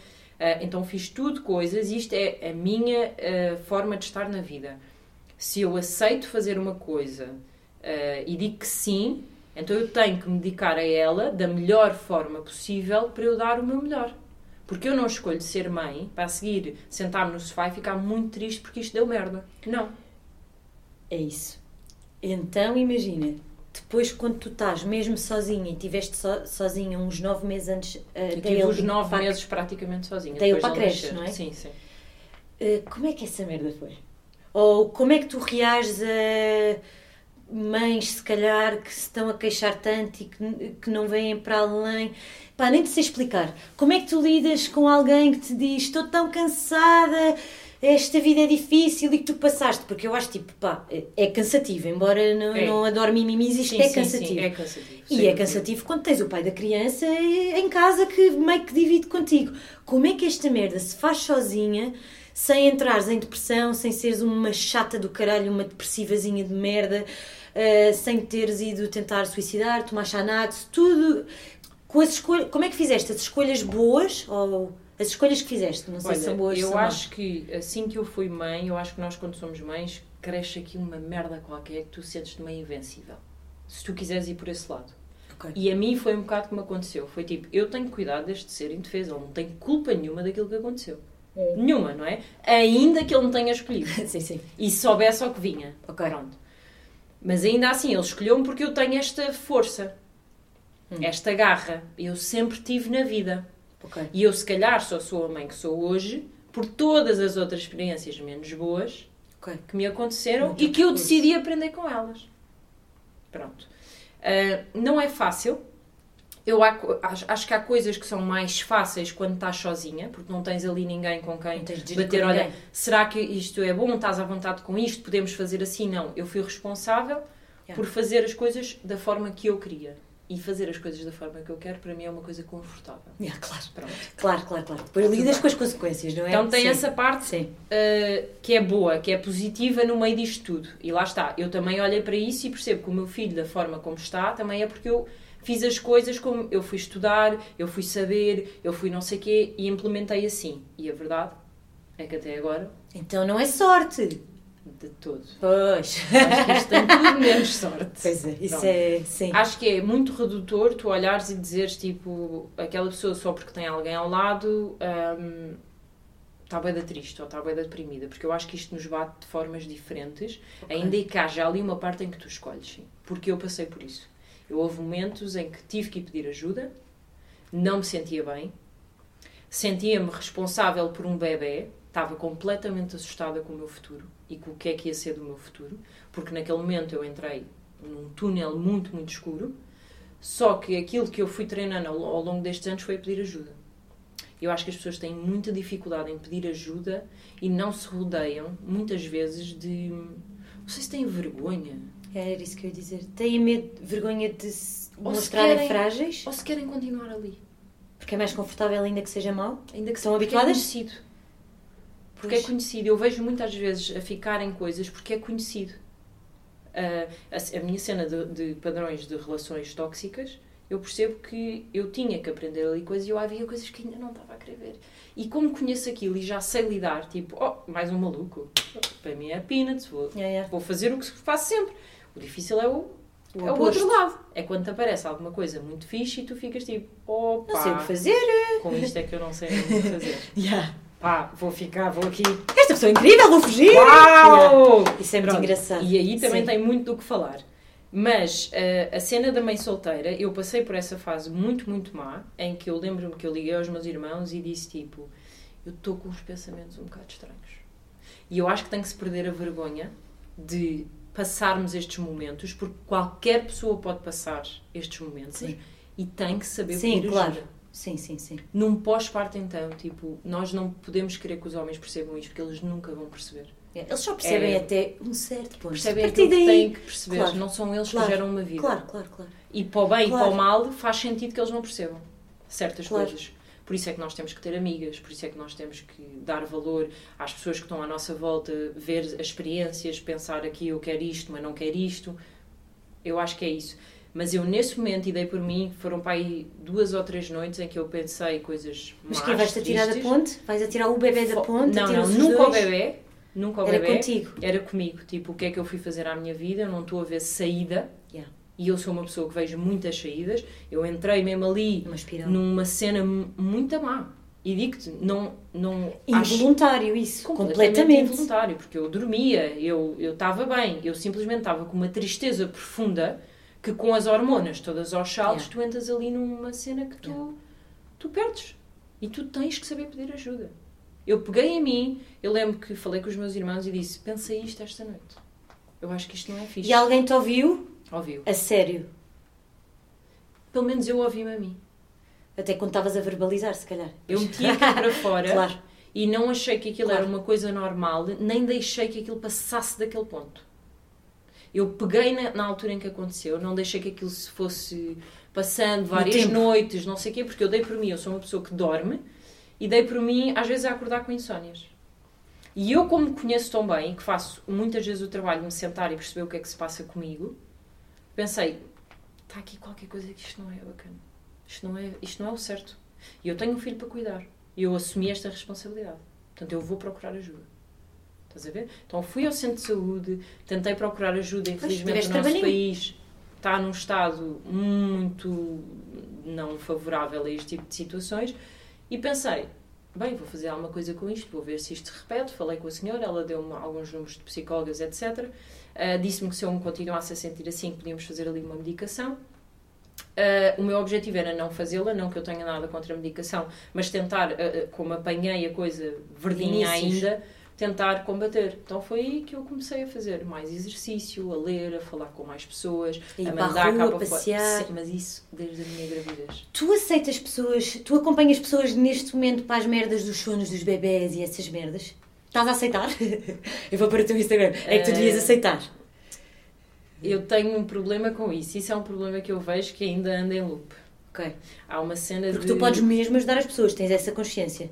então fiz tudo coisas, isto é a minha forma de estar na vida. Se eu aceito fazer uma coisa uh, e digo que sim, então eu tenho que me dedicar a ela da melhor forma possível para eu dar o meu melhor. Porque eu não escolho ser mãe para a seguir sentar-me no sofá e ficar muito triste porque isto deu merda. Não. É isso. Então, imagina, depois quando tu estás mesmo sozinha e estiveste so, sozinha uns nove meses antes uh, Eu tive os nove para meses praticamente sozinha. da ele depois para a creche, não é? Sim, sim. Uh, como é que essa merda foi? Ou como é que tu reages a mães, se calhar, que se estão a queixar tanto e que, que não vêm para além? Pá, nem te sei explicar. Como é que tu lidas com alguém que te diz estou tão cansada, esta vida é difícil e que tu passaste? Porque eu acho, tipo, pá, é, é cansativo. Embora não, É. não adore mimimis, isto Sim, é sim, cansativo. Sim, é cansativo. E é cansativo quando tens o pai da criança em casa que meio que divide contigo. Como é que esta merda se faz sozinha, sem entrares em depressão, sem seres uma chata do caralho, uma depressivazinha de merda, eh, sem teres ido tentar suicidar, tomar xanax, tudo. Com as escolhas, como é que fizeste? As escolhas boas ou as escolhas que fizeste? Não sei Olha, se são boas eu são acho que assim que eu fui mãe, eu acho que nós quando somos mães, cresce aqui uma merda qualquer que tu sentes-te meio invencível. Se tu quiseres ir por esse lado. Ok. E a mim foi um bocado como aconteceu. Foi tipo, eu tenho que cuidar deste ser indefeso. Ele não tem culpa nenhuma daquilo que aconteceu. Nenhuma, não é? Ainda que ele não tenha escolhido. [laughs] sim, sim. E soubesse ao que vinha. Ok. Pronto. Mas ainda assim, ele escolheu-me porque eu tenho esta força. Hum. Esta garra. Eu sempre tive na vida. E eu, se calhar, só sou a mãe que sou hoje por todas as outras experiências menos boas Ok. que me aconteceram Muito e que eu decidi aprender com elas. Pronto. Ah, não é fácil. Eu há acho, acho que há coisas que são mais fáceis quando estás sozinha, porque não tens ali ninguém com quem bater, com olha, será que isto é bom? Estás à vontade com isto? Podemos fazer assim? Não. Eu fui responsável Yeah. por fazer as coisas da forma que eu queria. E fazer as coisas da forma que eu quero, para mim, é uma coisa confortável. Yeah, claro. Pronto. Claro, claro, claro. Depois lidas com as consequências, não é? Então tem Sim. essa parte Sim. uh, que é boa, que é positiva no meio disto tudo. E lá está. Eu também olhei para isso e percebo que o meu filho, da forma como está, também é porque eu fiz as coisas como eu fui estudar, eu fui saber, eu fui não sei quê e implementei assim. E a verdade é que até agora, Então não é sorte. de todo. Pois. Acho que isto tem tudo menos sorte. Pois é, isso Pronto. é. Sim. Acho que é muito redutor tu olhares e dizeres tipo, aquela pessoa só porque tem alguém ao lado hum, está bem da triste ou está bem da deprimida, porque eu acho que isto nos bate de formas diferentes, ainda que haja ali uma parte em que tu escolhes, sim. porque eu passei por isso. Eu houve momentos em que tive que ir pedir ajuda, não me sentia bem, sentia-me responsável por um bebê, estava completamente assustada com o meu futuro e com o que é que ia ser do meu futuro, porque naquele momento eu entrei num túnel muito, muito escuro, só que aquilo que eu fui treinando ao, ao longo destes anos foi pedir ajuda. Eu acho que as pessoas têm muita dificuldade em pedir ajuda e não se rodeiam, muitas vezes, de. Não sei se têm vergonha. Era isso que eu ia dizer. Têm medo, vergonha de se Ou mostrarem querem- frágeis? Ou se querem continuar ali. Porque é mais confortável ainda que seja mau? Ainda que porque habituadas? É conhecido. Porque Pois. é conhecido. Eu vejo muitas vezes a ficar em coisas porque é conhecido. Ah, a, a minha cena de, de padrões de relações tóxicas, eu percebo que eu tinha que aprender ali coisas e eu havia coisas que ainda não estava a querer ver. E como conheço aquilo e já sei lidar, tipo, oh, mais um maluco. Para mim é peanuts, vou, Yeah, yeah. vou fazer o que faço sempre. O difícil é o, O é o outro lado. É quando te aparece alguma coisa muito fixe e tu ficas tipo, opa, Não sei o que fazer. com isto é que eu não sei o que fazer. [laughs] Yeah. Pá, vou ficar, vou aqui. Esta pessoa é incrível, vou fugir! Uau! Isso é muito Pronto. engraçado. E aí também Sim. tem muito do que falar. Mas eh, a cena da mãe solteira, eu passei por essa fase muito, muito má, em que eu lembro-me que eu liguei aos meus irmãos e disse tipo, eu estou com uns pensamentos um bocado estranhos. E eu acho que tem que se perder a vergonha de passarmos estes momentos, porque qualquer pessoa pode passar estes momentos Sim. e tem que saber Sim, pedir claro. Sim, sim, sim. Num pós-parto, então, tipo, nós não podemos querer que os homens percebam isto, porque eles nunca vão perceber. Eles só percebem É. até um certo ponto. Percebem A partir aquilo que daí- têm que perceber. Claro. Não são eles Claro. que geram uma vida. Claro, claro, claro. E para o bem e Claro. para o mal faz sentido que eles não percebam certas coisas. Por isso é que nós temos que ter amigas, por isso é que nós temos que dar valor às pessoas que estão à nossa volta, ver as experiências, pensar aqui eu quero isto, mas não quero isto. Eu acho que é isso. Mas eu nesse momento, e dei por mim, foram para aí duas ou três noites em que eu pensei coisas Mas quem vais-te atirar da ponte? Vais atirar o bebê da ponte? Não, não, nunca o dois? bebê. Nunca o Era bebê. contigo. Era comigo. Tipo, o que é que eu fui fazer à minha vida? Eu não estou a ver saída. Yeah. E eu sou uma pessoa que vejo muitas saídas. Eu entrei mesmo ali numa cena mu- muito má. E digo-te, não, não Involuntário isso. completamente, Completamente. involuntário, porque eu dormia, eu eu estava bem, eu simplesmente estava com uma tristeza profunda que com as hormonas todas aos saltos Yeah. tu entras ali numa cena que tu, Yeah. tu perdes. E tu tens que saber pedir ajuda. Eu peguei em mim, eu lembro que falei com os meus irmãos e disse, pensei isto esta noite. Eu acho que isto não é fixe. E alguém te ouviu? Ouviu. A sério. Pelo menos eu ouvi-me a mim. Até quando estavas a verbalizar, se calhar. Eu meti aquilo para [laughs] fora Claro. e não achei que aquilo Claro. era uma coisa normal, nem deixei que aquilo passasse daquele ponto. Eu peguei na, na altura em que aconteceu, não deixei que aquilo se fosse passando várias noites, não sei o quê, porque eu dei por mim, eu sou uma pessoa que dorme e dei por mim, às vezes, a acordar com insónias. E eu, como me conheço tão bem, que faço muitas vezes o trabalho de me sentar e perceber o que é que se passa comigo, pensei, está aqui qualquer coisa que isto não é bacana. Isto não é, isto não é o certo. E eu tenho um filho para cuidar. E eu assumi esta responsabilidade. Portanto, eu vou procurar ajuda. Estás a ver? Então, fui ao centro de saúde, tentei procurar ajuda. Infelizmente, o nosso país está num estado muito não favorável a este tipo de situações. E pensei, bem, vou fazer alguma coisa com isto, vou ver se isto se repete. Falei com a senhora, ela deu-me alguns números de psicólogas, etc. Ah, Disse-me que se eu me continuasse a sentir assim, podíamos fazer ali uma medicação. Ah, o meu objetivo era não fazê-la, não que eu tenha nada contra a medicação, mas tentar, ah, como apanhei a coisa verdinha Inícios. ainda, tentar combater. Então foi aí que eu comecei a fazer mais exercício, a ler, a falar com mais pessoas, Ir a mandar rua, cá para fora. passear. Sim, Mas isso desde a minha gravidez. Tu aceitas pessoas, tu acompanhas pessoas neste momento para as merdas dos sonhos dos bebés e essas merdas? Estás a aceitar? [laughs] Eu vou para o teu Instagram. É que tu devias Eh, aceitar. Eu tenho um problema com isso. Isso é um problema que eu vejo que ainda anda em loop. Ok. Há uma cena Porque de... tu podes mesmo ajudar as pessoas, tens essa consciência.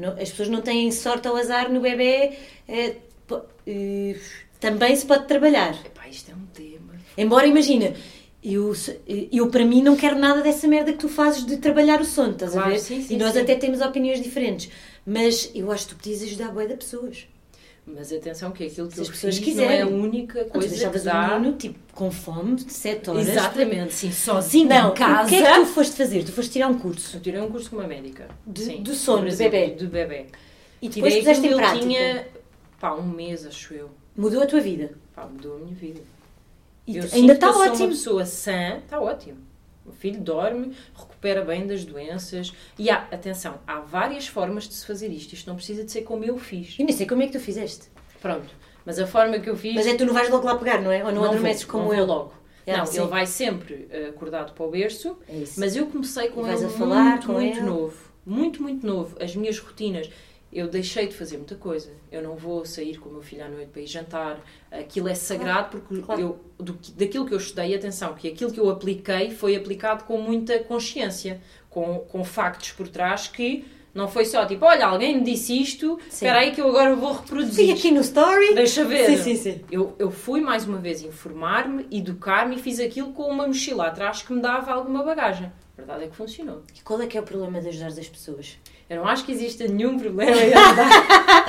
Não- as pessoas não têm sorte ao azar no bebê. eh, também se pode trabalhar. Epá, isto é um tema. Embora, imagina, eu, eu para mim não quero nada dessa merda que tu fazes de trabalhar o sono, estás a Claro, ver? sim, sim, e nós sim. até temos opiniões diferentes. Mas eu acho que tu podias ajudar a boia de pessoas. Mas atenção que aquilo que Se as pessoas quiserem. não é a única tu coisa que deixavas dá... menino, tipo, com fome, de 7 horas. Exatamente, sim, sozinho Não, em casa. o que é que tu foste fazer? Tu foste tirar um curso. Eu tirei um curso com uma médica. De- Sim, do sono, bebê. De bebê. E depois Tirei puseste em prática. tinha, pá, um mês, acho eu. Mudou a tua vida. Pá, mudou a minha vida. E eu ainda que está sou ótimo. uma pessoa sã, está ótimo. O filho dorme, recupera bem das doenças. E há, atenção, há várias formas de se fazer isto. Isto não precisa de ser como eu fiz. Eu nem sei como é que tu fizeste. Pronto. Mas a forma que eu fiz. Mas é tu não vais logo lá pegar, não é? Ou não, adormeces vou, como não eu. Logo. É, não, sim. ele vai sempre eh, acordado para o berço. É isso. Mas eu comecei com E ele a falar muito, com muito ele? novo. Muito, muito novo. As minhas rotinas. Eu deixei de fazer muita coisa. Eu não vou sair com o meu filho à noite para ir jantar. Aquilo é sagrado porque claro. eu, do daquilo que eu estudei, atenção, que aquilo que eu apliquei foi aplicado com muita consciência, com, com factos por trás que não foi só tipo, olha, alguém me disse isto, Sim. espera aí que eu agora vou reproduzir. aqui no story. Deixa ver. Sim, sim, sim. Eu, eu fui mais uma vez informar-me, educar-me e fiz aquilo com uma mochila atrás que me dava alguma bagagem. A verdade é que funcionou. E qual é que é o problema de ajudar as pessoas? Eu não acho que exista nenhum problema em ajudar,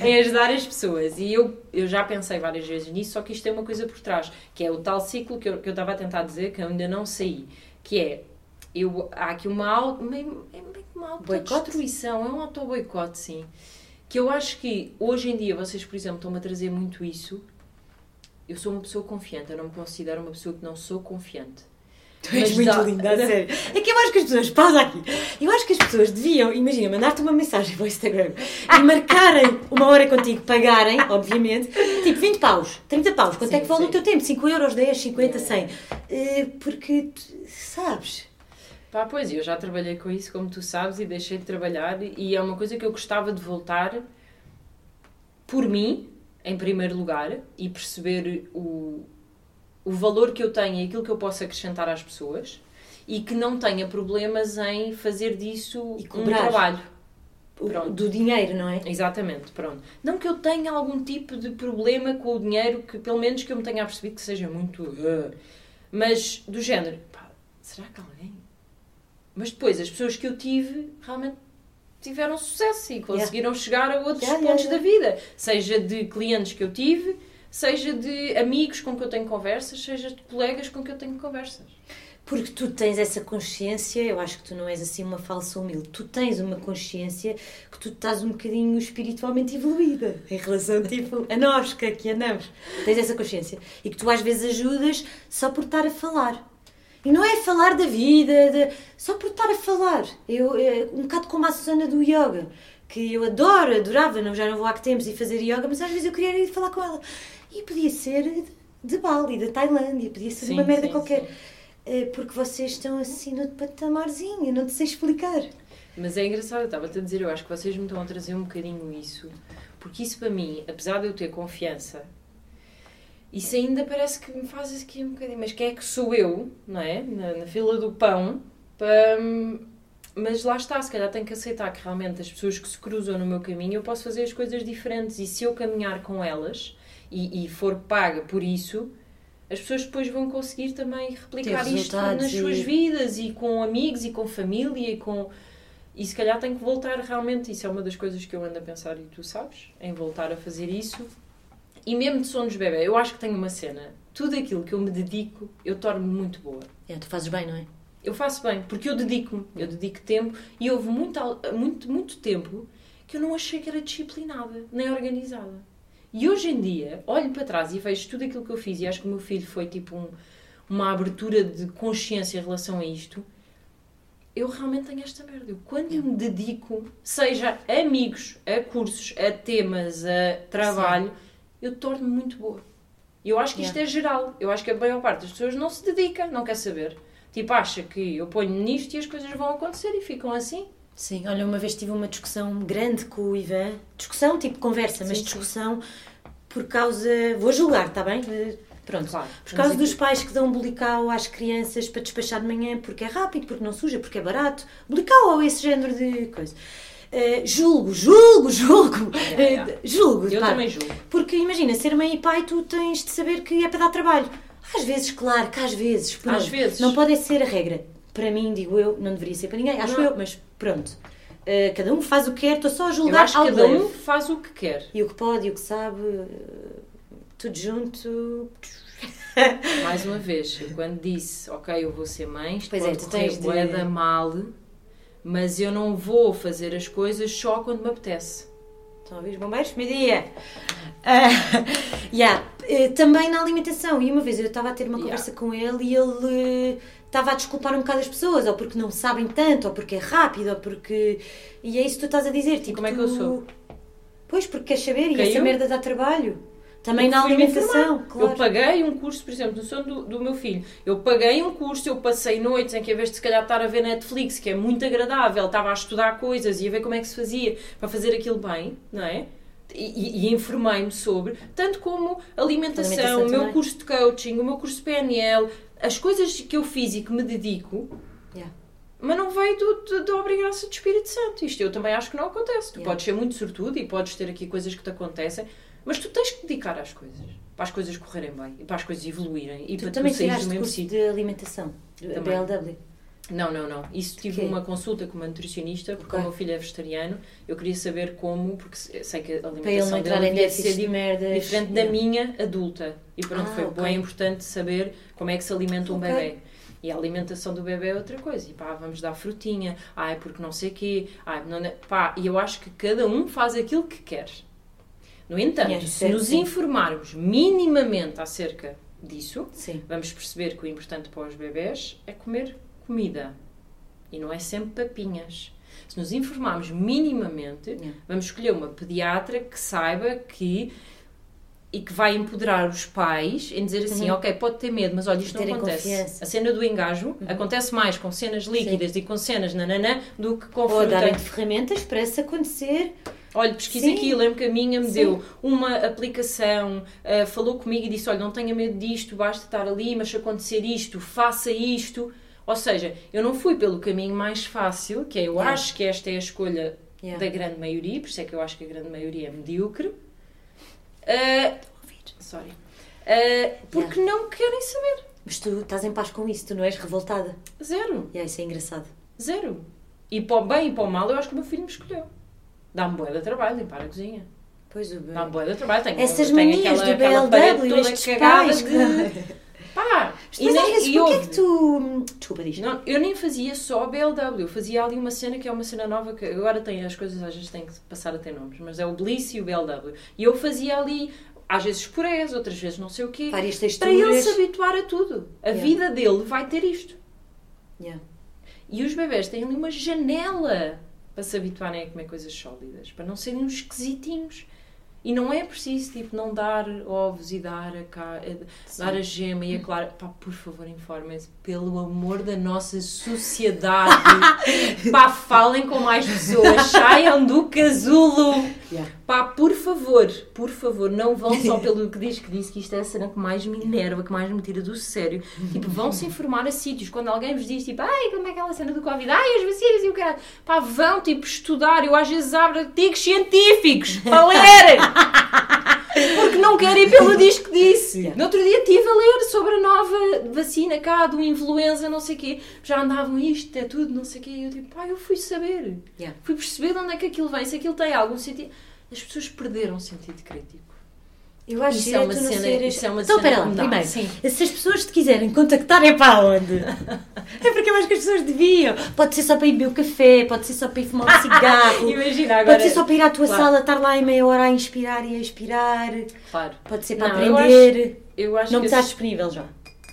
[laughs] em ajudar as pessoas. E eu, eu já pensei várias vezes nisso, só que isto tem uma coisa por trás, que é o tal ciclo que eu, que eu estava a tentar dizer, que eu ainda não saí, que é, eu, há aqui uma, au- meio, é uma autodestruição, é um auto-boicote, sim. Que eu acho que hoje em dia, vocês, por exemplo, estão-me a trazer muito isso. Eu sou uma pessoa confiante, eu não me considero uma pessoa que não sou confiante. Tu és Mas muito dá- linda, a sério. É que eu acho que as pessoas, pausa aqui, eu acho que as pessoas deviam, imagina, mandar-te uma mensagem para o Instagram e [laughs] marcarem uma hora contigo, pagarem, obviamente, tipo 20 paus, 30 paus, quanto é Sim, que vale sim. o teu tempo? 5 euros, 10, 50, Yeah. 100. Eh, Porque, tu- sabes, Pá, pois, eu já trabalhei com isso, como tu sabes, e deixei de trabalhar, e é uma coisa que eu gostava de voltar por mim, em primeiro lugar e perceber o, o valor que eu tenho e aquilo que eu posso acrescentar às pessoas e que não tenha problemas em fazer disso E um trabalho. Pronto. do dinheiro, não é? Exatamente, pronto. Não que eu tenha algum tipo de problema com o dinheiro, que pelo menos que eu me tenha percebido que seja muito. "Ah", mas do género, pá, será que alguém? Mas depois, as pessoas que eu tive realmente tiveram sucesso e conseguiram chegar a outros Yeah, yeah, pontos yeah. da vida. Seja de clientes que eu tive, seja de amigos com que eu tenho conversas, seja de colegas com que eu tenho conversas. Porque tu tens essa consciência, eu acho que tu não és assim uma falsa humilde, tu tens uma consciência que tu estás um bocadinho espiritualmente evoluída em relação tipo, a nós que aqui andamos. Tens essa consciência. E que tu às vezes ajudas só por estar a falar. E não é falar da vida, de- só por estar a falar. Eu, é um bocado como a Susana do yoga, que eu adoro, adorava, não, já não vou há que tempos e fazer yoga, mas às vezes eu queria ir falar com ela. E podia ser de, Bali, da Tailândia, podia ser Sim, uma merda sim, qualquer. sim. É, porque vocês estão assim no patamarzinho, não te sei explicar. Mas é engraçado, eu estava-te a dizer, eu acho que vocês me estão a trazer um bocadinho isso, porque isso para mim, apesar de eu ter confiança, isso ainda parece que me faz aqui um bocadinho. Mas quem é que sou eu, não é? Na, na fila do pão, para. Mas lá está, se calhar tenho que aceitar que realmente as pessoas que se cruzam no meu caminho eu posso fazer as coisas diferentes e se eu caminhar com elas e, e for paga por isso, as pessoas depois vão conseguir também replicar isto nas e- suas vidas e com amigos e com família e com. E se calhar tenho que voltar realmente, isso é uma das coisas que eu ando a pensar e tu sabes, em voltar a fazer isso. E mesmo de sonos bebê, eu acho que tenho uma cena. Tudo aquilo que eu me dedico, eu torno-me muito boa. É, tu fazes bem, não é? Eu faço bem, porque eu dedico-me, eu dedico tempo e houve muito, muito, muito tempo que eu não achei que era disciplinada, nem organizada. E hoje em dia, olho para trás e vejo tudo aquilo que eu fiz e acho que o meu filho foi tipo um- uma abertura de consciência em relação a isto. Eu realmente tenho esta merda. Eu, quando me dedico, seja a amigos, a cursos, a temas, a trabalho, eu torno-me muito boa. Eu acho que isto é geral. Eu acho que a maior parte das pessoas não se dedica, não quer saber. Tipo, acha que eu ponho nisto e as coisas vão acontecer e ficam assim. Sim, olha, uma vez tive uma discussão grande com o Ivan. Discussão, tipo conversa, mas Sim, sim. discussão por causa. Vou julgar, está bem? Pronto. Claro. Por causa dos pais que dão bulicau às crianças para despachar de manhã porque é rápido, porque não suja, porque é barato. Bulicau ou esse género de coisa. Eh, julgo, julgo, [laughs] julgo. Yeah, yeah. Eh, julgo. Eu pá. também julgo. Porque imagina, ser mãe e pai, tu tens de saber que é para dar trabalho. Às vezes, claro que às vezes. pronto. Às vezes. Não pode ser a regra. Para mim, digo eu, não deveria ser para ninguém, acho Não. eu, mas pronto. Uh, cada um faz o que quer, estou só a Eu julgar acho que cada um faz o que quer. E o que pode e o que sabe, uh, tudo junto. [laughs] Mais uma vez, eu quando disse, ok, eu vou ser mãe, isto Pois é, pode tu correr tens de- da mal, mas eu não vou fazer as coisas só quando me apetece. Estão a ouvir os bombeiros? Meio-dia! [laughs] Ah, yeah. Eh, Também na alimentação. E uma vez eu estava a ter uma Yeah. conversa com ele e ele eh, estava a desculpar um bocado as pessoas, ou porque não sabem tanto, ou porque é rápido, ou porque. E é isso que tu estás a dizer. Tipo, como é que tu- eu sou? Pois, porque queres saber, e Caiu? essa merda dá trabalho. Também Eu na alimentação, claro. Eu paguei um curso, por exemplo, no som do, do meu filho. Eu paguei um curso, eu passei noites em que, em vez de se calhar estar a ver Netflix, que é muito agradável, estava a estudar coisas e a ver como é que se fazia para fazer aquilo bem, não é? E, e- e informei-me sobre, tanto como alimentação, Alimentação o meu também. curso de coaching, o meu curso de PNL, as coisas que eu fiz e que me dedico, Yeah. mas não veio do, do, da obra e graça do Espírito Santo. Isto eu também acho que não acontece. Tu Yeah. podes ser muito sortudo e podes ter aqui coisas que te acontecem, mas tu tens que dedicar às coisas. Para as coisas correrem bem e para as coisas evoluírem e Tu para também tu saíres do mesmo curso sítio. de alimentação, Também. BLW. Não, não, não. Isso tive uma consulta com uma nutricionista, porque Ok. o meu filho é vegetariano. Eu queria saber como, porque sei que a alimentação dele devia ser de merdas. diferente da minha adulta. E pronto, Ah, foi ok. bem importante saber como é que se alimenta um Ok. bebê. E a alimentação do bebê é outra coisa. E pá, vamos dar frutinha. Ai, porque não sei quê. Ai, não, pá, e eu acho que cada um faz aquilo que quer. No entanto, se nos sim. informarmos minimamente acerca disso, Sim. vamos perceber que o importante para os bebés é comer comida. E não é sempre papinhas. Se nos informarmos minimamente, Yeah. vamos escolher uma pediatra que saiba que e que vai empoderar os pais em dizer assim, Uhum. ok, pode ter medo, mas olha, isto não acontece. confiança. Uhum. A cena do engajo acontece mais com cenas líquidas e com cenas nananã do que com Ou darem-te ferramentas para isso acontecer Olha, pesquisa Sim. aqui, lembro que a minha me Sim. deu uma aplicação, ah, falou comigo e disse: Olha, não tenha medo disto, basta estar ali, mas se acontecer isto, faça isto. Ou seja, eu não fui pelo caminho mais fácil, que é eu Yeah. acho que esta é a escolha Yeah. da grande maioria, por isso é que eu acho que a grande maioria é medíocre. Ah, sorry. Ah, porque não querem saber. Mas tu estás em paz com isso, tu não és revoltada. Zero. E yeah, isso é engraçado. Zero. E para o bem e para o mal, eu acho que o meu filho me escolheu. Dá-me boa de trabalho limpar a cozinha. Pois o Dá-me boa de trabalho. Tenho, Essas manias aquela, do BLW, estes pais. de... que- Pá! Mas E às nem, vezes, e porquê é que tu... Desculpa, diz. Não, eu nem fazia só BLW, eu fazia ali uma cena que é uma cena nova que agora tem as coisas às vezes têm que passar a ter nomes, mas é o Bliss e o BLW. E eu fazia ali, às vezes purés, outras vezes não sei o quê, Várias para texturas. ele se habituar a tudo. A Yeah. vida dele vai ter isto. Yeah. E os bebés têm ali uma janela para se habituarem a comer coisas sólidas, para não serem uns esquisitinhos. E não é preciso, tipo, não dar ovos e dar a, ca... eh, dar a gema e a clara. Pá, por favor, informem-se, pelo amor da nossa sociedade. [laughs] Pá, falem com mais pessoas, saiam do casulo. Yeah. Pá, por favor, por favor, não vão só [laughs] pelo que diz que disse que isto é a cena que mais me enerva, que mais me tira do sério. Tipo, vão se informar a sítios. Quando alguém vos diz, tipo, ai, como é aquela cena do Covid? Ai, as vacinas e o caralho. Pá, vão, tipo, estudar. Eu às vezes abro artigos científicos para ler. Porque não quero ir pelo que disse. Yeah. No outro dia estive a ler sobre a nova vacina cá, do influenza, não sei o quê. Já andavam isto, é tudo, não sei o quê. E eu tipo, pá, eu fui saber. Yeah. Fui perceber de onde é que aquilo vem, se aquilo tem algum sentido. As pessoas perderam o sentido crítico. Eu acho Isso que é uma cena- isso é uma Então, cena espera lá, primeiro. sim. Se as pessoas te quiserem contactar, é para onde? [laughs] é porque eu acho que as pessoas deviam. Pode ser só para ir beber o café, pode ser só para ir fumar um [laughs] cigarro. Imagina agora. Pode ser só para ir à tua Claro. sala, estar lá em meia hora a inspirar e a expirar. Claro. Pode ser para Não, eu aprender. Eu acho Não que estás esse- disponível já.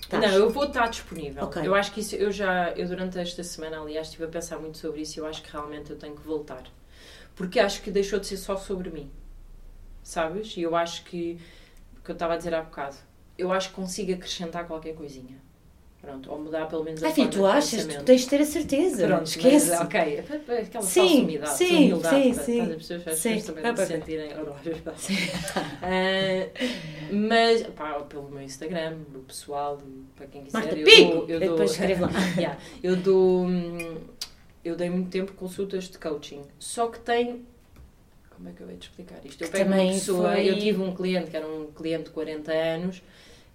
Estás. Não, eu vou estar disponível. Ok. Eu acho que isso, eu já, eu durante esta semana, aliás, estive a pensar muito sobre isso e eu acho que realmente eu tenho que voltar. Porque acho que deixou de ser só sobre mim. Sabes? E eu acho que, que eu estava a dizer há bocado, eu acho que consigo acrescentar qualquer coisinha. Pronto, ou mudar pelo menos a Ah, filho, forma tu achas? Tu tens de ter a certeza. Pronto, Esquece. Mas, ok, aquela Sim, falsa humildade, sim, humildade sim, para, sim. para as pessoas, as Sim. pessoas também Ah, se sentirem. [laughs] Ah, mas, pá, pelo meu Instagram, o pessoal, para quem quiser, Marta eu Pico! dou, eu dou, Depois escreve lá. [laughs] Yeah, eu dou, hum, eu dei muito tempo consultas de coaching, só que tem, como é que eu hei de explicar isto? Eu pego uma também pessoa, foi- eu tive um cliente que era um cliente de 40 anos,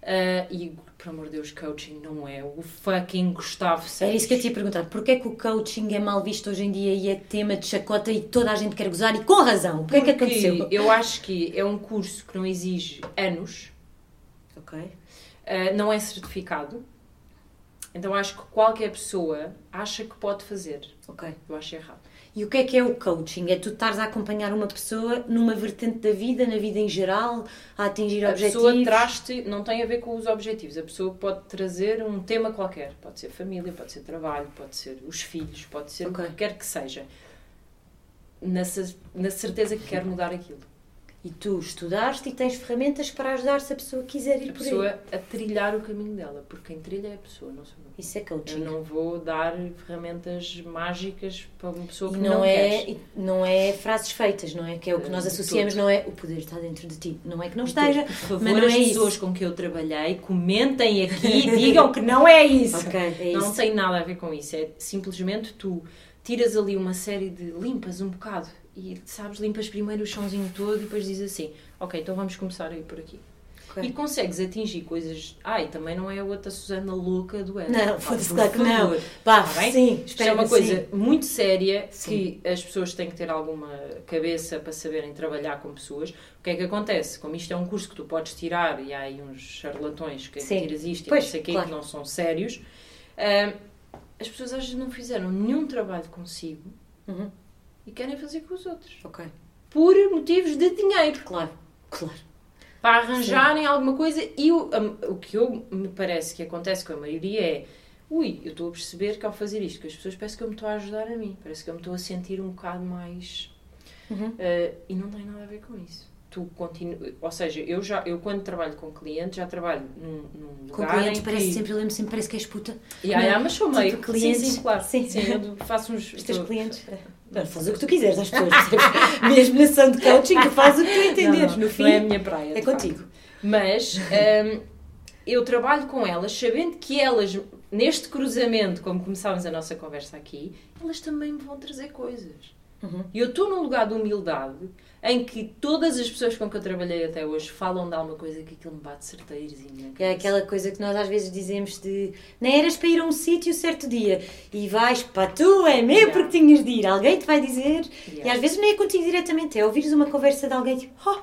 ah, e, por amor de Deus, coaching não é o fucking Gustavo Santos. Era isso que eu te ia perguntar. Porquê é que o coaching é mal visto hoje em dia e é tema de chacota e toda a gente quer gozar e com razão? O que é que aconteceu? Eu acho que é um curso que não exige anos, Ok. uh, não é certificado. Então acho que qualquer pessoa acha que pode fazer. Ok. Eu acho errado. E o que é que é o coaching? É tu estares a acompanhar uma pessoa numa vertente da vida, na vida em geral, a atingir A objetivos? pessoa traz-te, não tem a ver com os objetivos, a pessoa pode trazer um tema qualquer. Pode ser família, pode ser trabalho, pode ser os filhos, pode ser Ok. o que quer que seja. Na, na certeza que quer mudar aquilo. E tu estudaste e tens ferramentas para ajudar se a pessoa quiser ir A por aí. pessoa a trilhar o caminho dela, porque quem trilha é a pessoa, não sou. Isso é coaching. Eu não vou dar ferramentas mágicas para uma pessoa E que não, não, é, não é frases feitas, não é? Que é o que nós De associamos, não é? O poder está dentro de ti. Não é que não esteja, por favor, mas não as é pessoas isso. com que eu trabalhei comentem aqui e digam que não é isso. Ok, é isso. Não tem nada a ver com isso. É simplesmente tu tiras ali uma série de limpas um bocado e sabes, limpas primeiro o chãozinho todo e depois dizes assim, ok, então vamos começar a ir por aqui. Ok. E consegues atingir coisas. Ah, e também não é a outra Susana louca do Ed. Não, foda-se, claro que não. favor. Pá, Tá sim, Isto é uma coisa muito séria Sim. que as pessoas têm que ter alguma cabeça para saberem trabalhar com pessoas. O que é que acontece? Como isto é um curso que tu podes tirar e há aí uns charlatões que Sim. tiras isto e Pois, não sei claro. que não são sérios, ah, as pessoas às vezes não fizeram nenhum trabalho consigo Uhum. e querem fazer com os outros. Ok, Por motivos de dinheiro. claro, claro. Para arranjarem alguma coisa e o, a- o que eu me parece que acontece com a maioria é ui, eu estou a perceber que ao fazer isto, que as pessoas parecem que eu me estou a ajudar a mim, parece que eu me estou a sentir um bocado mais. Uhum. eh, e não tem nada a ver com isso. Tu continu... Ou seja, eu já eu quando trabalho com clientes, já trabalho num, num Com lugar clientes em parece que... sempre, eu lembro sempre, parece que és puta. Ya, ya, mas sou Tipo meio clientes. Sim, sim, claro. Sim. Sim, eu faço uns. Os teus clientes. Não, faz o que tu quiseres às pessoas? [laughs] Mesmo na sessão de coaching, tu fazes o que tu entenderes. Não, no fim, não é a minha praia. é contigo. facto. Mas hum, eu trabalho com elas sabendo que elas, neste cruzamento, como começámos a nossa conversa aqui, elas também me vão trazer coisas. Uhum. E eu estou num lugar de humildade em que todas as pessoas com que eu trabalhei até hoje falam de alguma coisa que aquilo me bate certeirozinho. É cabeça. aquela coisa que nós às vezes dizemos de nem eras para ir a um sítio certo dia e vais para tu, é mesmo Yeah. porque tinhas de ir. Alguém te vai dizer. E Yeah. às vezes nem é contigo diretamente, é ouvires uma conversa de alguém tipo, oh,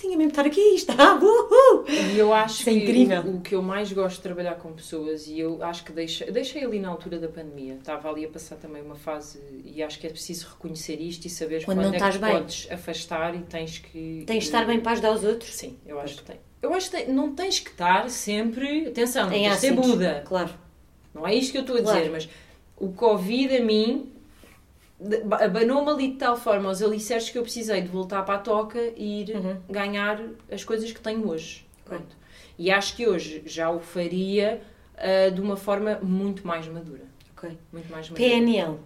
tinha mesmo de estar aqui, está, uhul. E eu acho é que incrível. O, o que eu mais gosto de trabalhar com pessoas, e eu acho que deixei, deixei ali na altura da pandemia, estava ali a passar também uma fase, e acho que é preciso reconhecer isto e saber Quando quando, não é que bem. podes afastar e tens que. Tens de estar bem para ajudar os outros. Sim, eu acho que tem. Eu acho que não tens que estar sempre. Atenção, não Em tens de ser. Buda. Claro. Não é isto que eu estou a Claro. dizer, mas o Covid a mim abanou-me ali de tal forma os alicerces que eu precisei de voltar para a toca e ir Uhum. ganhar as coisas que tenho hoje. Pronto. E acho que hoje já o faria ah, de uma forma muito mais madura. Ok. Muito mais madura. PNL. O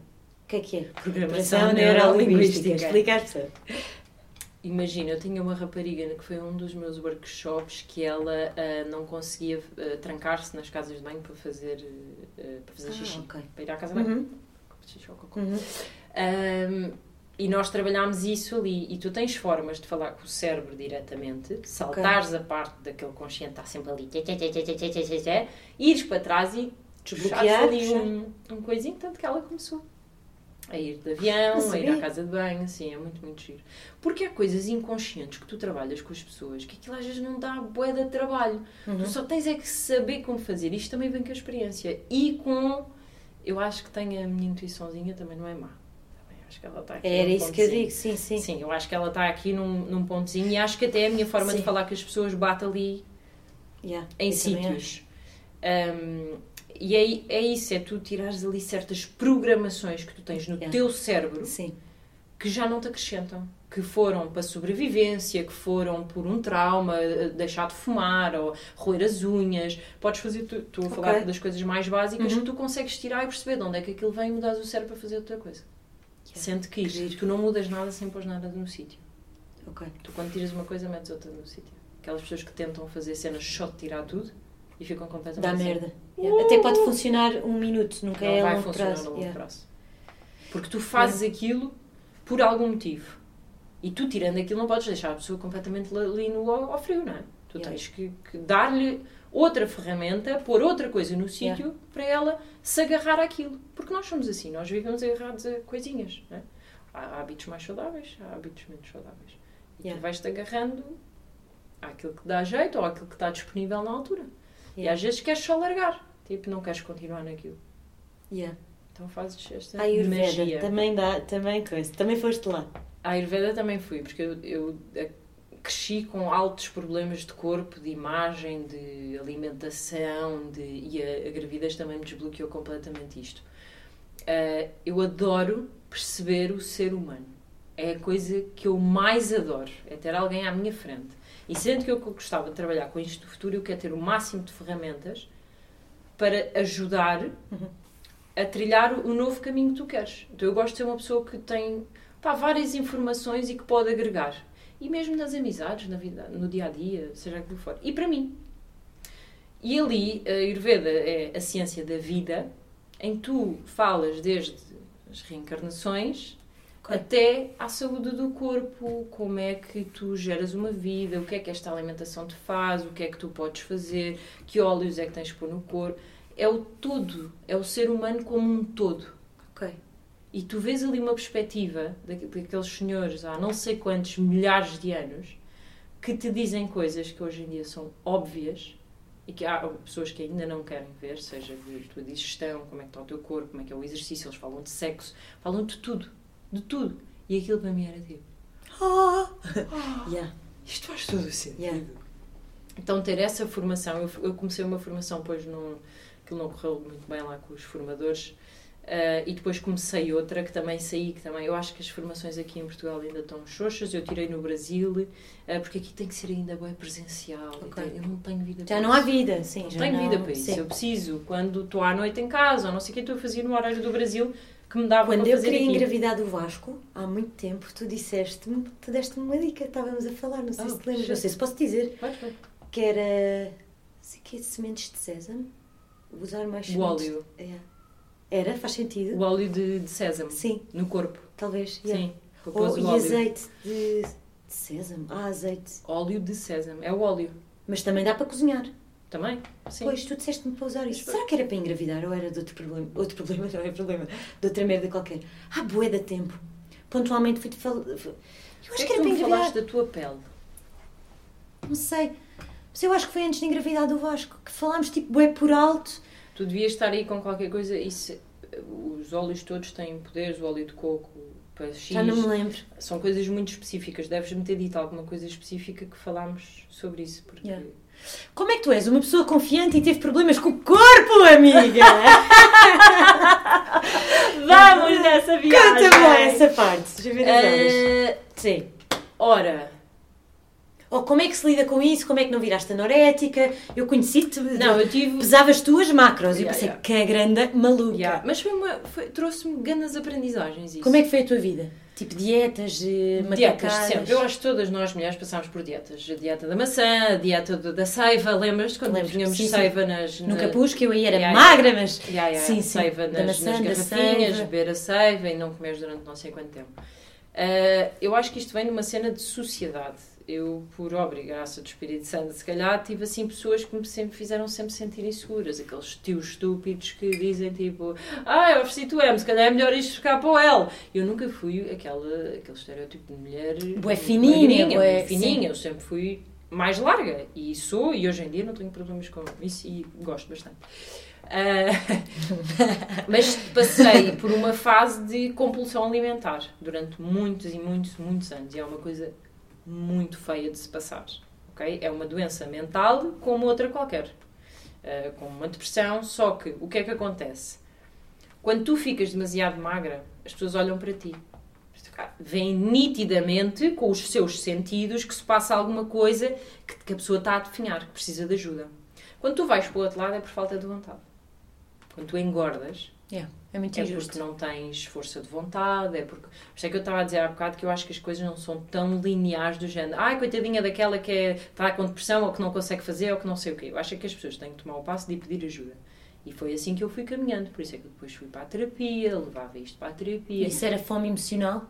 que é que é? Programação Neurolinguística. Neurolinguística. Explica às pessoas. Imagina, eu tinha uma rapariga que foi um dos meus workshops que ela ah, não conseguia ah, trancar-se nas casas de banho para fazer, para fazer Ah, xixi. ok. Para ir à casa de banho. Uhum. Uhum. Um, e nós trabalhámos isso ali. E tu tens formas de falar com o cérebro diretamente, saltares okay. a parte daquele consciente está sempre ali, tê, tê, tê, ires para trás e desbloqueares ali um, um coisinho, tanto que ela começou a ir de avião, a ir à casa de banho, assim, é muito, muito giro. Porque há coisas inconscientes que tu trabalhas com as pessoas que aquilo às vezes não dá bué de trabalho. Uhum. Tu só tens é que saber como fazer. Isto também vem com a experiência. E com. Eu acho que tenho a minha intuiçãozinha, também não é má. Acho que ela está aqui. Era isso que eu pontozinho. digo, sim, sim. Sim, eu acho que ela está aqui num, num pontozinho e acho que até a minha forma Sim. de falar com as pessoas bate ali Yeah, em sítios. Um, e é, é isso, é tu tirares ali certas programações que tu tens no Yeah. teu cérebro. Sim. que já não te acrescentam. Que foram para sobrevivência, que foram por um trauma, eh, deixar de fumar ou roer as unhas. Podes fazer, tu- estou a falar Ok. das coisas mais básicas Uhum. que tu consegues tirar e perceber de onde é que aquilo vem e mudares o cérebro para fazer outra coisa. Sendo que giro. tu não mudas nada sem pôr nada no sítio. Ok. Tu quando tiras uma coisa, metes outra no sítio. Aquelas pessoas que tentam fazer cenas só de tirar tudo e ficam completamente Dá assim. merda. Yeah. Até pode funcionar um minuto, nunca Não é vai longo funcionar prazo. no longo Yeah. prazo. Porque tu fazes aquilo por algum motivo. E tu tirando aquilo não podes deixar a pessoa completamente ali no, ao, frio, não é? Tu Yeah. tens que, que dar-lhe outra ferramenta, pôr outra coisa no sítio para ela se agarrar àquilo. Porque nós somos assim, nós vivemos agarrados a coisinhas, é? Há hábitos mais saudáveis, há hábitos menos saudáveis. E Yeah. tu vais-te agarrando àquilo que dá jeito ou àquilo que está disponível na altura. E Yeah. às vezes queres só largar, tipo, não queres continuar naquilo. Yeah. Então fazes esta A Ayurveda magia. também dá, também coisa. Também foste lá. A Ayurveda também fui, porque eu, eu, cresci com altos problemas de corpo, de imagem, de alimentação, de, e a, a gravidez também me desbloqueou completamente isto. Eh, eu adoro perceber o ser humano. É a coisa que eu mais adoro, é ter alguém à minha frente. E sendo que eu gostava de trabalhar com isto no futuro, eu quero ter o máximo de ferramentas para ajudar a trilhar o novo caminho que tu queres. Então eu gosto de ser uma pessoa que tem pá, várias informações e que pode agregar. E mesmo nas amizades, na vida, no dia a dia, seja aquilo que for. E para mim. E ali, a Ayurveda é a ciência da vida, em que tu falas desde as reencarnações Ok. até à saúde do corpo, como é que tu geras uma vida, o que é que esta alimentação te faz, o que é que tu podes fazer, que óleos é que tens de pôr no corpo. É o todo, é o ser humano como um todo. Ok. E tu vês ali uma perspectiva daque- daqueles senhores há não sei quantos milhares de anos que te dizem coisas que hoje em dia são óbvias e que há pessoas que ainda não querem ver, seja de tua digestão, como é que está o teu corpo, como é que é o exercício, eles falam de sexo, falam de tudo, de tudo. E aquilo para mim era tipo, Ah! [laughs] yeah. isto faz todo o sentido. Yeah. Então ter essa formação, eu, eu comecei uma formação, pois não, aquilo não correu muito bem lá com os formadores, Uh, e depois comecei outra que também saí, que também eu acho que as formações aqui em Portugal ainda estão xoxas. Eu tirei no Brasil, uh, porque aqui tem que ser ainda bem presencial. Ok. Eu não tenho vida Já para não há isso. vida, sim. Não já tenho não- vida para isso. sim. Eu preciso, quando estou à noite em casa, ou não sei o que, estou a fazer no horário do Brasil que me dava Quando eu fazer queria aqui. engravidar do Vasco, há muito tempo, tu disseste-me, tu deste-me uma dica, estávamos a falar, não sei Oh, se te lembras, não sei se posso dizer, Vai, vai. que era, sei que, sementes de sésamo? Usar mais O óleo. É. Era? Faz sentido? O óleo de, de sésamo Sim, no corpo. talvez. yeah. Sim. Ou, e azeite de, de sésamo. Ah, azeite. Óleo de sésamo. É o óleo. Mas também dá para cozinhar. Também? Sim. Pois, tu disseste-me para usar isso. Mas- Será que era para engravidar ou era de outro problema? Outro problema, [laughs] não é problema. De outra merda qualquer. Ah, bué da tempo. Pontualmente fui-te falar... Eu acho Porquê que era para engravidar. falaste da tua pele? Não sei. Mas eu acho que foi antes de engravidar do Vasco. Que falámos tipo bué por alto. Tu devias estar aí com qualquer coisa. Isso, os óleos todos têm poderes, o óleo de coco, para X. Já não me lembro. São coisas muito específicas. Deves-me ter dito alguma coisa específica que falámos sobre isso. Porque Yeah. Como é que tu és? Uma pessoa confiante e teve problemas com o corpo, amiga? [laughs] Vamos nessa viagem! Conta-me essa parte. Eh, Sim. ora, Ou como é que se lida com isso? Como é que não viraste anorética? Eu conheci-te. não, eu tive. Pesavas tuas macros e eu Yeah, pensei yeah. que é grande maluca. Yeah, Mas foi uma, foi- trouxe-me grandes aprendizagens isso. Como é que foi a tua vida? Tipo dietas, eh, Dietas, matacadas? sempre. Eu acho que todas nós mulheres passámos por dietas. A dieta da maçã, a dieta da seiva, lembras-te quando Lembro, tínhamos sim, sim. seiva nas... Nunca na- pus, que eu aí era Yeah, magra, mas... Yeah, yeah, Sim, sim. Seiva nas, maçã, nas garrafinhas, beber a seiva e não comeres durante não sei quanto tempo. Ah, eu acho que isto vem de uma cena de sociedade. Eu, por obra e graça do Espírito Santo, se calhar tive assim pessoas que me sempre fizeram sempre sentir inseguras. Aqueles tios estúpidos que dizem tipo, ah, M, se calhar é melhor isto ficar para o L. Eu nunca fui aquela, aquele estereótipo de mulher Bué fininha, bué- fininha. Eu sempre fui mais larga e sou, e hoje em dia não tenho problemas com isso e gosto bastante. Ah, [laughs] mas passei por uma fase de compulsão alimentar durante muitos e muitos, muitos anos. E é uma coisa muito feia de se passar. ok? É uma doença mental como outra qualquer. Ah, com uma depressão, só que o que é que acontece? Quando tu ficas demasiado magra, as pessoas olham para ti. Veem nitidamente, com os seus sentidos, que se passa alguma coisa que, que a pessoa está a definhar, que precisa de ajuda. Quando tu vais para o outro lado é por falta de vontade. Quando tu engordas, Yeah, é muito é injusto. porque não tens força de vontade, é porque. Por isso é que eu estava a dizer há bocado que eu acho que as coisas não são tão lineares do género. Ai, coitadinha daquela que é, está com depressão ou que não consegue fazer ou que não sei o quê. Eu acho que as pessoas têm que tomar o passo de ir pedir ajuda. E foi assim que eu fui caminhando. Por isso é que depois fui para a terapia, levava isto para a terapia. Isso era fome emocional?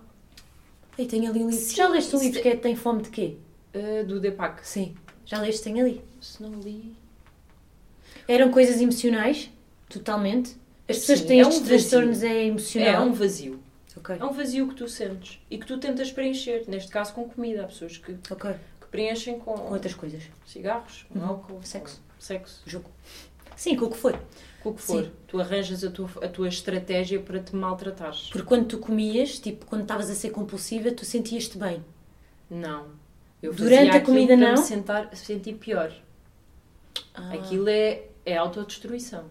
Ei, tenho ali um livro. Sim, Já leste um livro que é Tem Fome de quê? Ah, do Depac. Sim. Já leste? Tenho ali. Se não li. Eram coisas emocionais? Totalmente? As pessoas Sim, têm é estes um vazio. transtornos é É emocional? um vazio. Ok. É um vazio que tu sentes e que tu tentas preencher. Neste caso, com comida. Há pessoas que, Ok. que preenchem com, Com outras coisas. cigarros, com Uhum. álcool, Sexo. sexo. Jogo. Sim, com o que foi. Com o que for. Sim. Tu arranjas a tua, a tua estratégia para te maltratares. Porque quando tu comias, tipo, quando estavas a ser compulsiva, tu sentias-te bem. Não. Eu Durante a comida, não? me sentar, sentir pior. Ah, Aquilo é, é autodestruição.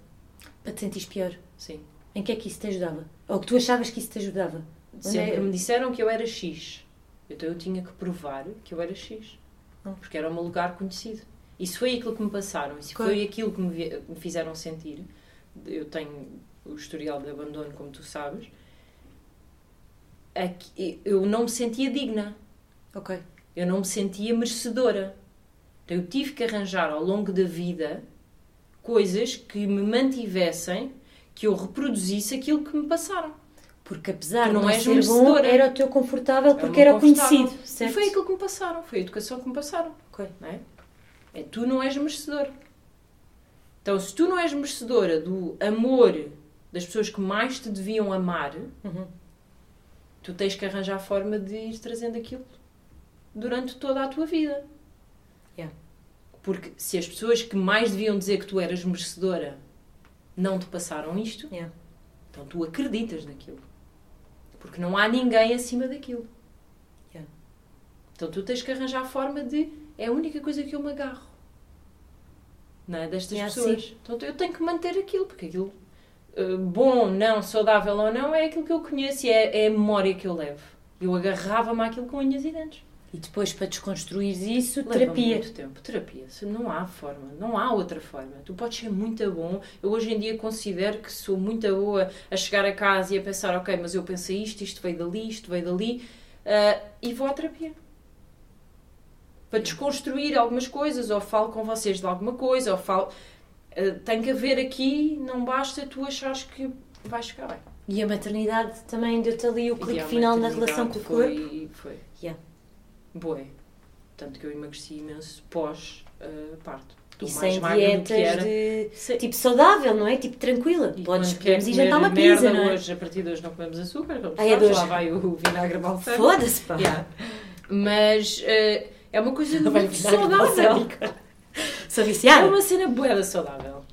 Para te sentires pior. Sim. Em que é que isso te ajudava? Ou que tu achavas que isso te ajudava? Sempre é- me disseram que eu era X. Então eu tinha que provar que eu era X. Ah. Porque era meu lugar conhecido. Isso foi aquilo que me passaram. Isso Claro. foi aquilo que me, fizeram sentir. Eu tenho o historial de abandono, como tu sabes. Aqui- eu não me sentia digna. Ok. Eu não me sentia merecedora. Então eu tive que arranjar ao longo da vida coisas que me mantivessem, que eu reproduzisse aquilo que me passaram. Porque apesar Tu de não não és ser bom, era o teu confortável porque era confortável. conhecido. E Certo? foi aquilo que me passaram, foi a educação que me passaram. Ok. Não é? É, tu não és merecedor. Então, se tu não és merecedora do amor das pessoas que mais te deviam amar, Uhum. tu tens que arranjar a forma de ir trazendo aquilo durante toda a tua vida. Yeah. Porque se as pessoas que mais deviam dizer que tu eras merecedora não te passaram isto, Yeah. então tu acreditas naquilo. Porque não há ninguém acima daquilo. Yeah. Então tu tens que arranjar a forma de. É a única coisa que eu me agarro. Não é? Destas Yeah, pessoas. Então eu tenho que manter aquilo, porque aquilo. uh, bom, não, saudável ou não, é aquilo que eu conheço e é, é a memória que eu levo. Eu agarrava-me àquilo com unhas e dentes. E depois, para desconstruir isso, Leva terapia. muito tempo. Terapia. Não há forma. Não há outra forma. Tu podes ser muito bom. Eu hoje em dia considero que sou muito boa a chegar a casa e a pensar, ok, mas eu pensei isto, isto veio dali, isto veio dali, ah, e vou à terapia. Para desconstruir algumas coisas, ou falo com vocês de alguma coisa, ou falo... ah, tem que haver aqui, não basta tu achares que vais ficar bem. E a maternidade também deu-te ali o clique final na relação com o corpo. foi, Foi. Boé. Tanto que eu emagreci imenso pós-parto. E Estou sem dietas de Sem- tipo saudável, não é? Tipo tranquila. E Podes podemos quer ir jantar uma pizza, não é? hoje, a partir de hoje não comemos açúcar, como Ai, é sabes, de lá vai o [laughs] vinagre balsâmico. Foda-se, pá. Yeah. Mas eh, é uma coisa Vai muito saudável. Sou É viciada. uma cena boeda saudável.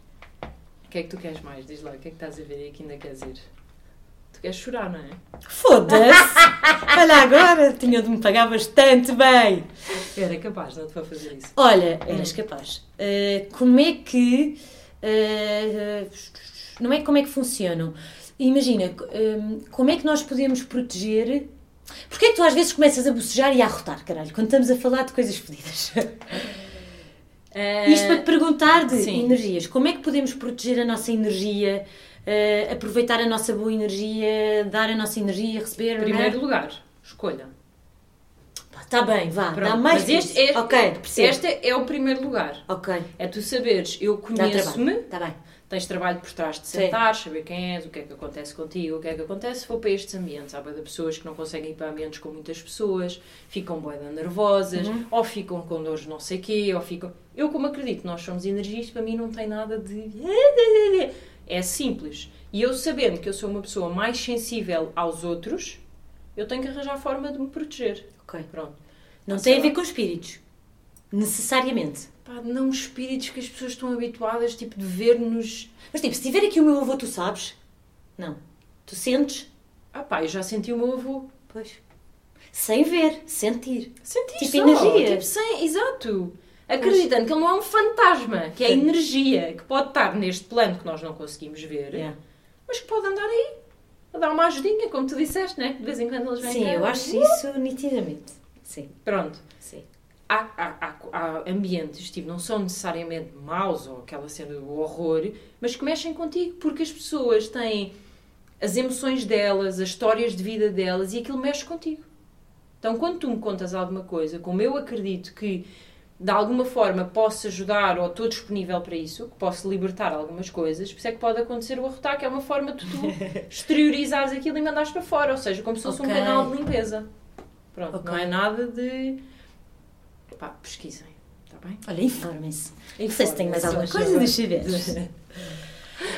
O que é que tu queres mais? Diz lá, o que é que estás a ver aí que ainda queres ir? Tu queres chorar, não é? Foda-se! Olha agora, tinha de me pagar bastante bem. Era capaz, não te vou fazer isso. Olha, eras capaz. Uh, como é que. uh, não é como é que funcionam. Imagina, um, como é que nós podemos proteger. Porquê é que tu às vezes começas a bocejar e a arrotar, caralho, quando estamos a falar de coisas fodidas? [laughs] Isto para te perguntar de Eh, sim. energias. Como é que podemos proteger a nossa energia, uh, aproveitar a nossa boa energia, dar a nossa energia, receber. Em primeiro lugar, escolha. Está bem, vá, Pronto, dá mais. Mas este, este, ok, percebo. este é o primeiro lugar. Ok, É tu saberes, eu conheço-me, Está bem. tens trabalho por trás de Sim. sentar, saber quem és, o que é que acontece contigo, o que é que acontece se for para estes ambientes. Há de pessoas que não conseguem ir para ambientes com muitas pessoas, ficam boeda nervosas, Uhum. ou ficam com dores não sei quê, ou ficam... Eu como acredito, nós somos energias, para mim não tem nada de... [laughs] É simples. E eu sabendo que eu sou uma pessoa mais sensível aos outros, eu tenho que arranjar forma de me proteger. Ok. Pronto. Não tem a ver lá. com espíritos. Necessariamente. Pá, não espíritos que as pessoas estão habituadas, tipo, de ver-nos... Mas tipo, se tiver aqui o meu avô, tu sabes? Não. Tu sentes? Ah pá, eu já senti o meu avô. Pois. Sem ver, sentir. Sentir Tipo só, energia. Tipo, sem, exato. Acreditando que ele não é um fantasma, que é Sim. energia, que pode estar neste plano que nós não conseguimos ver, Yeah. mas que pode andar aí, a dar uma ajudinha, como tu disseste, né? De vez em quando eles vêm Sim, cá. eu acho isso nitidamente. Sim, Pronto. sim. Há, há, há, há ambientes, tipo, não são necessariamente maus ou aquela cena do horror, mas que mexem contigo, porque as pessoas têm as emoções delas, as histórias de vida delas e aquilo mexe contigo. Então, quando tu me contas alguma coisa, como eu acredito que de alguma forma posso ajudar ou estou disponível para isso, que posso libertar algumas coisas, por isso é que pode acontecer o arrotar, que é uma forma de tu [laughs] exteriorizares aquilo e mandares para fora, ou seja, como se fosse Ok. um canal de limpeza. Pronto, Ok. não é nada de. Pá, pesquisem, está bem? Olha, informem-se. Não sei se tenho mais alguma coisa, deixa [laughs] ver.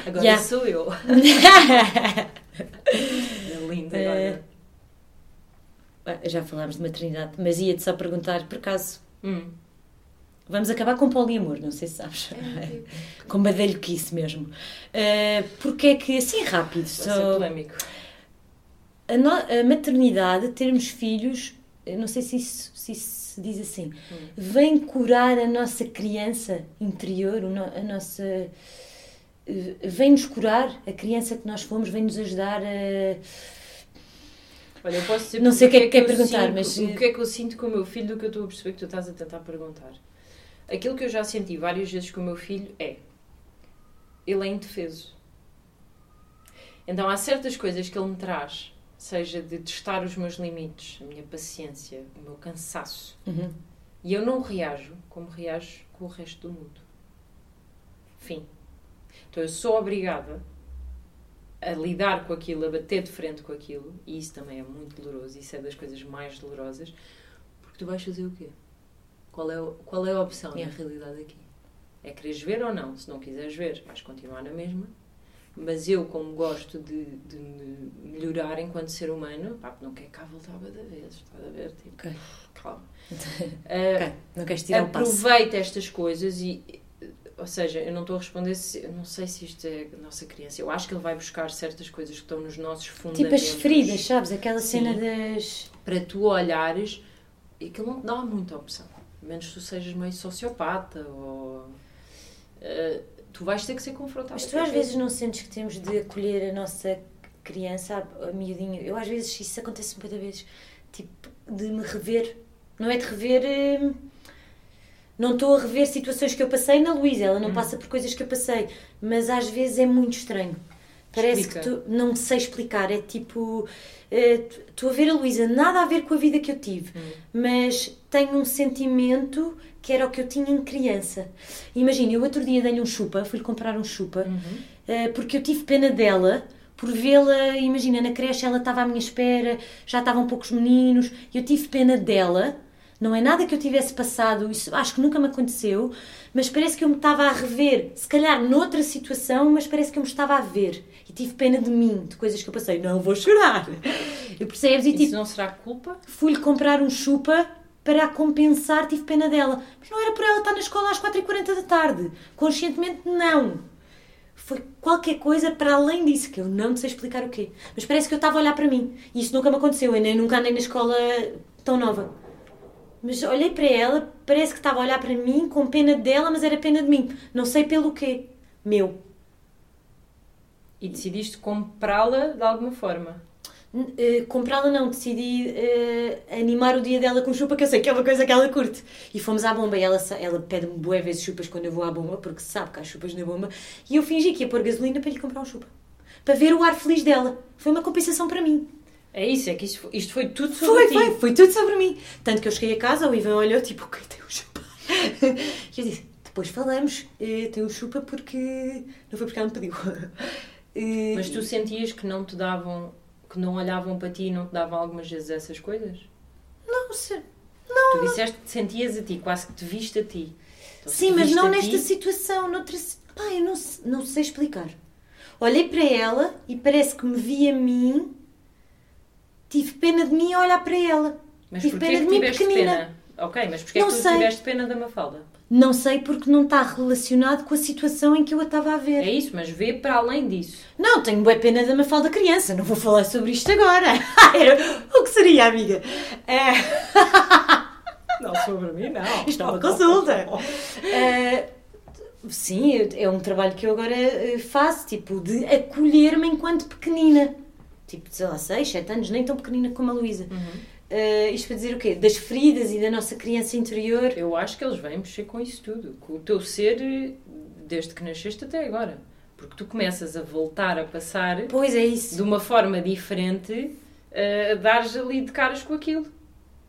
Agora Yeah. sou eu. [laughs] É linda Eh, agora. Ah, Já falámos de maternidade, mas ia-te só perguntar, por acaso, Hum. Vamos acabar com poliamor, não sei se sabes. [laughs] com badalhoquice mesmo. Uh, porque é que, assim rápido, Vai só... polémico. A, no- a maternidade, termos filhos, não sei se isso se, isso se diz assim, vem curar a nossa criança interior, a nossa. Vem-nos curar a criança que nós fomos, vem-nos ajudar a. Olha, eu posso dizer Não sei o que é que quer eu perguntar, sinto- mas- O que é que eu sinto com o meu filho do que eu estou a perceber que tu estás a tentar perguntar? Aquilo que eu já senti várias vezes com o meu filho é... Ele é indefeso. Então há certas coisas que ele me traz, seja de testar os meus limites, a minha paciência, o meu cansaço, Uhum. e eu não reajo como reajo com o resto do mundo. Fim. Então eu sou obrigada a lidar com aquilo, a bater de frente com aquilo, e isso também é muito doloroso, isso é das coisas mais dolorosas, porque tu vais fazer o quê? Qual é, o- qual é a opção Yeah. na realidade aqui? É quereres ver ou não? Se não quiseres ver, vais continuar na mesma. Mas eu, como gosto de, de me melhorar enquanto ser humano, pá, não quero cá voltar da vez, estás a ver? Tipo, Ok. calma. [laughs] Ok, Ah, Não queres tirar aproveita estas coisas e ou seja, eu não estou a responder se, eu não sei se isto é a nossa criança. Eu acho que ele vai buscar certas coisas que estão nos nossos Tipo fundamentos. as feridas, sabes? Aquela cena Sim. das. Para tu olhares e aquilo não dá muita opção. Menos que tu sejas meio sociopata ou eh, tu vais ter que ser confrontado. Mas tu às vezes não sentes que temos de acolher a nossa criança, a, a miudinha. Eu às vezes, isso acontece muitas vezes, tipo, de me rever. Não é de rever. hum, Não estou a rever situações que eu passei na Luísa, ela não Hum. passa por coisas que eu passei, mas às vezes é muito estranho. Parece Explica. que tu não sei explicar, é tipo. eh, Estou a ver a Luísa, nada a ver com a vida que eu tive, Hum. mas tenho um sentimento que era o que eu tinha em criança. Imagina, eu outro dia dei-lhe um chupa, fui-lhe comprar um chupa, Uhum. eh, porque eu tive pena dela, por vê-la, imagina, na creche ela estava à minha espera, já estavam poucos meninos, e eu tive pena dela. Não é nada que eu tivesse passado, isso acho que nunca me aconteceu, mas parece que eu me estava a rever, se calhar noutra situação, mas parece que eu me estava a ver. E tive pena de mim, de coisas que eu passei. Não vou chorar. E [laughs] percebes? E Isso tipo, não será culpa? fui-lhe comprar um chupa para a compensar, tive pena dela. Mas não era por ela estar na escola às 4h40 da tarde. Conscientemente, não. Foi qualquer coisa para além disso, que eu não sei explicar o quê. Mas parece que eu estava a olhar para mim. E isso nunca me aconteceu. Eu nem nunca andei na escola tão nova. Mas olhei para ela, parece que estava a olhar para mim com pena dela, mas era pena de mim. Não sei pelo quê. Meu. E decidiste comprá-la de alguma forma. Eh, Comprá-la não, decidi eh, animar o dia dela com chupa, que eu sei que é uma coisa que ela curte. E fomos à bomba e ela, ela pede-me bué vezes chupas quando eu vou à bomba, porque sabe que há chupas na bomba. E eu fingi que ia pôr gasolina para lhe comprar um chupa. Para ver o ar feliz dela. Foi uma compensação para mim. É isso, é que isto, isto foi tudo sobre Foi, ti. foi, foi tudo sobre mim. Tanto que eu cheguei a casa, o Ivan olhou, tipo, ok, tem o chupa. [laughs] E eu disse, depois falamos, eh, tem o chupa porque... Não foi porque ela me pediu. [laughs] Eh, Mas tu sentias que não te davam, que não olhavam para ti e não te davam algumas vezes essas coisas? Não, se- Tu disseste que te sentias a ti, quase que te viste a ti. Então, Sim, mas não nesta ti- situação, noutra. Pá, eu não, não sei explicar. Olhei para ela e parece que me vi a mim. Tive pena de mim a olhar para ela. Mas tive pena que de mim tiveste pequenina. pena? Ok, mas porquê é Não que tu sei. tiveste pena da Mafalda? Não sei porque não está relacionado com a situação em que eu a estava a ver. É isso, mas vê para além disso. Não, tenho boa pena da Mafalda criança. Não vou falar sobre isto agora. [laughs] O que seria, amiga? É... [laughs] Não, sobre mim não. Isto é uma consulta. Sim, é um trabalho que eu agora eh, faço, tipo, de acolher-me enquanto pequenina. Tipo, sei lá, 6, 7 anos, nem tão pequenina como a Luísa. Eh, isto para dizer o quê? Das feridas e da nossa criança interior. Eu acho que eles vêm mexer com isso tudo. Com o teu ser, eh, desde que nasceste até agora. Porque tu começas a voltar a passar Pois é isso. de uma forma diferente, a dares ali de caras com aquilo.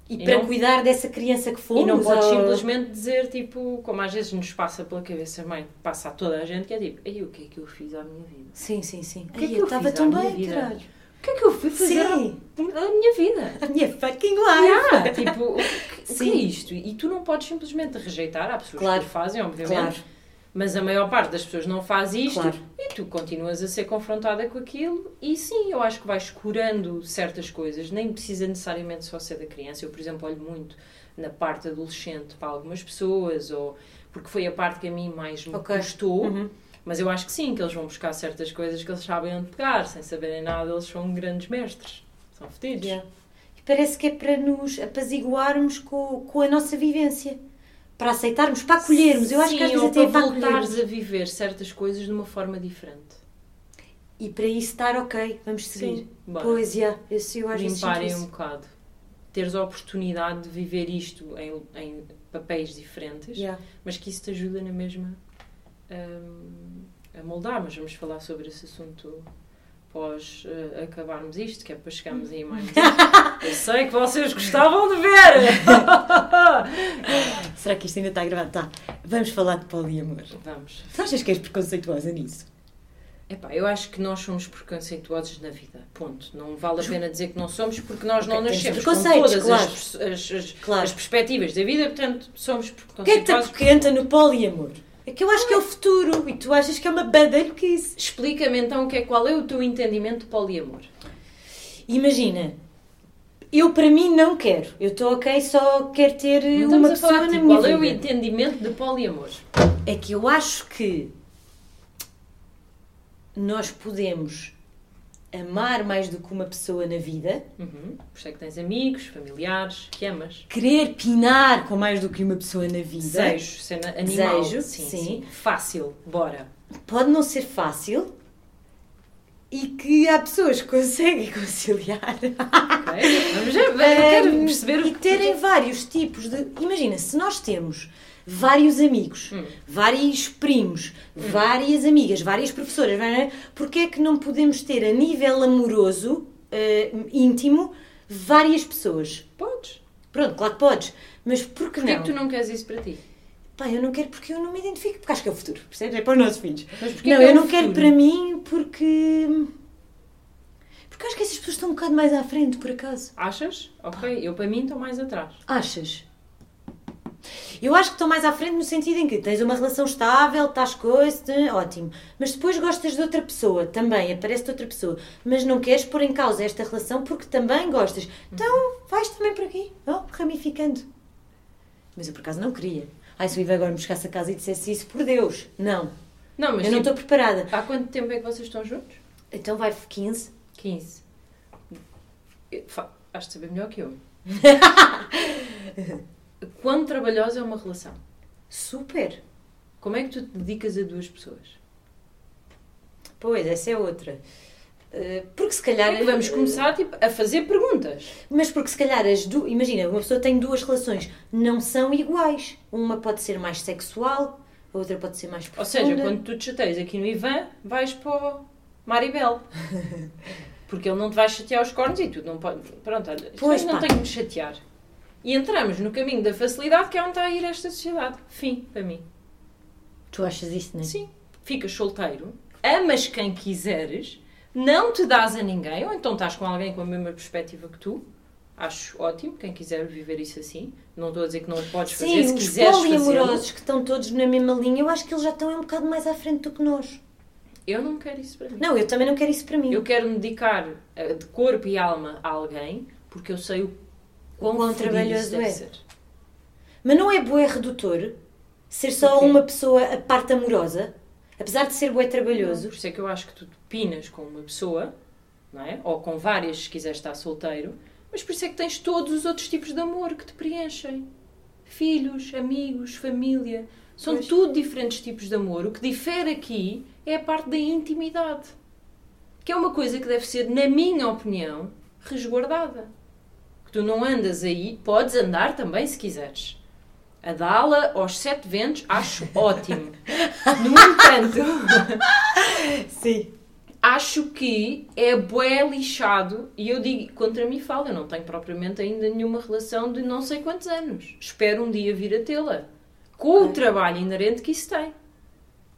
E, E para não- cuidar dessa criança que fomos. e não podes ou- simplesmente dizer, tipo, como às vezes nos passa pela cabeça, mãe, passa a toda a gente, que é tipo, ei, o que é que eu fiz à minha vida? Sim, sim, sim. O que é Ai, que eu eu estava tão bem, caralho. O que é que eu fui fazer Sim. à à minha vida? A minha fucking life. Ah, [laughs] tipo, o que, o que Sim. é isto? E tu não podes simplesmente rejeitar, há pessoas Claro. que fazem, obviamente, Claro, mas a maior parte das pessoas não faz isto claro. e tu continuas a ser confrontada com aquilo e sim, eu acho que vais curando certas coisas, nem precisa necessariamente só ser da criança. Eu, por exemplo, olho muito na parte adolescente para algumas pessoas, ou porque foi a parte que a mim mais me Ok. custou, Uhum. Mas eu acho que sim, que eles vão buscar certas coisas que eles sabem onde pegar, sem saberem nada, eles são grandes mestres, são fedidos. Yeah. E parece que é para nos apaziguarmos com, com a nossa vivência. Para aceitarmos, para acolhermos. Eu acho que às Sim, vezes até é para para voltares acolhermos. a viver certas coisas de uma forma diferente. E para isso estar ok, vamos seguir. Sim, bora. Pois, yeah, esse eu acho limparem um bocado. Teres a oportunidade de viver isto em, em papéis diferentes, Yeah. mas que isso te ajuda na mesma hum, a moldar. Mas vamos falar sobre esse assunto após eh, acabarmos isto, que é para chegarmos aí mais. [laughs] Eu sei que vocês gostavam de ver! [laughs] Será que isto ainda está gravado? Tá. Vamos falar de poliamor. Vamos. Tu achas que és preconceituosa nisso? Epá, eu acho que nós somos preconceituosos na vida. Ponto. Não vale a pena dizer que não somos, porque nós não nascemos com todas claro. as, as, as, Claro. as perspectivas da vida, portanto, somos O que é que te preconceituosos. apoquenta no poliamor? É que eu acho que é o futuro e tu achas que é uma badalhoquice. Explica-me então o que é, qual é o teu entendimento de poliamor. Imagina, eu para mim não quero. Eu estou ok, só quero ter Não uma pessoa falar na minha Qual é o vida. entendimento de poliamor? É que eu acho que nós podemos amar mais do que uma pessoa na vida, Uhum. Por isso é que tens amigos, familiares, que amas. querer pinar com mais do que uma pessoa na vida. Desejo, cena animal. Desejo, sim, sim. sim. Fácil, bora. pode não ser fácil e que há pessoas que conseguem [laughs] conciliar. Ok? Vamos ver, eu quero Um, perceber o e terem vários tipos de. Imagina, se nós temos vários amigos, Hum. vários primos, várias amigas, várias professoras, não é? porque é que não podemos ter a nível amoroso, eh, íntimo, várias pessoas? Podes. Pronto, claro que podes, mas por que Porquê é não? que tu não queres isso para ti? Pá, eu não quero porque eu não me identifico, porque acho que é o futuro, percebes? É para os nossos filhos. Mas porquê não, é eu não quero para mim porque. Porque acho que essas pessoas estão um bocado mais à frente, por acaso. Achas? Ok, eu para mim estou mais atrás. Achas? Eu acho que estão mais à frente no sentido em que tens uma relação estável, estás coisa, ótimo. Mas depois gostas de outra pessoa, também, aparece-te outra pessoa. Mas não queres pôr em causa esta relação porque também gostas. Então vais também por aqui, ó, ramificando. Mas eu por acaso não queria. Ai, se o Ivo agora me chegasse a casa e dissesse isso, por Deus, não. Não, mas eu não tipo, estou preparada. há quanto tempo é que vocês estão juntos? Então vai 15. 15. Eu- fa- Has de saber melhor que eu. [laughs] Quão trabalhosa é uma relação? Super. Como é que tu te dedicas a duas pessoas? Pois, essa é outra. Eh, Porque se calhar. É vamos começar tipo, a fazer perguntas. Mas porque se calhar as duas. Imagina, uma pessoa tem duas relações, não são iguais. Uma pode ser mais sexual, a outra pode ser mais Ou profunda. seja, quando tu te chateias aqui no Ivan, vais para o Maribel. [laughs] Porque ele não te vai chatear os cornos e tu não podes. Pronto, olha, Pois, pois não pá. tenho que me chatear. E entramos no caminho da facilidade que é onde está a ir esta sociedade. Fim, para mim. Tu achas isso, não é? Sim. Ficas solteiro, amas quem quiseres, não te dás a ninguém, ou então estás com alguém com a mesma perspectiva que tu. Acho ótimo, quem quiser viver isso assim. Não estou a dizer que não o podes fazer, Sim, se os quiseres poliamorosos fazer. que estão todos na mesma linha, eu acho que eles já estão um bocado mais à frente do que nós. Eu não quero isso para mim. Não, eu também não quero isso para mim. Eu quero me dedicar eh, de corpo e alma a alguém porque eu sei o quão, quão trabalhoso é. ser. Mas não é bué redutor ser só uma pessoa a parte amorosa? Apesar de ser bué trabalhoso. Por isso é que eu acho que tu pinas com uma pessoa, não é? Ou com várias se quiseres estar solteiro, mas por isso é que tens todos os outros tipos de amor que te preenchem. Filhos, amigos, família. São Pois. tudo diferentes tipos de amor. O que difere aqui é a parte da intimidade. Que é uma coisa que deve ser, na minha opinião, resguardada. Tu não andas aí, podes andar também se quiseres. A dá-la aos sete ventos, acho [laughs] ótimo. No entanto, [laughs] Sim. acho que é bué lixado e eu digo, contra mim falo, eu não tenho propriamente ainda nenhuma relação de não sei quantos anos. Espero um dia vir a tê-la. Com o trabalho inerente que isso tem.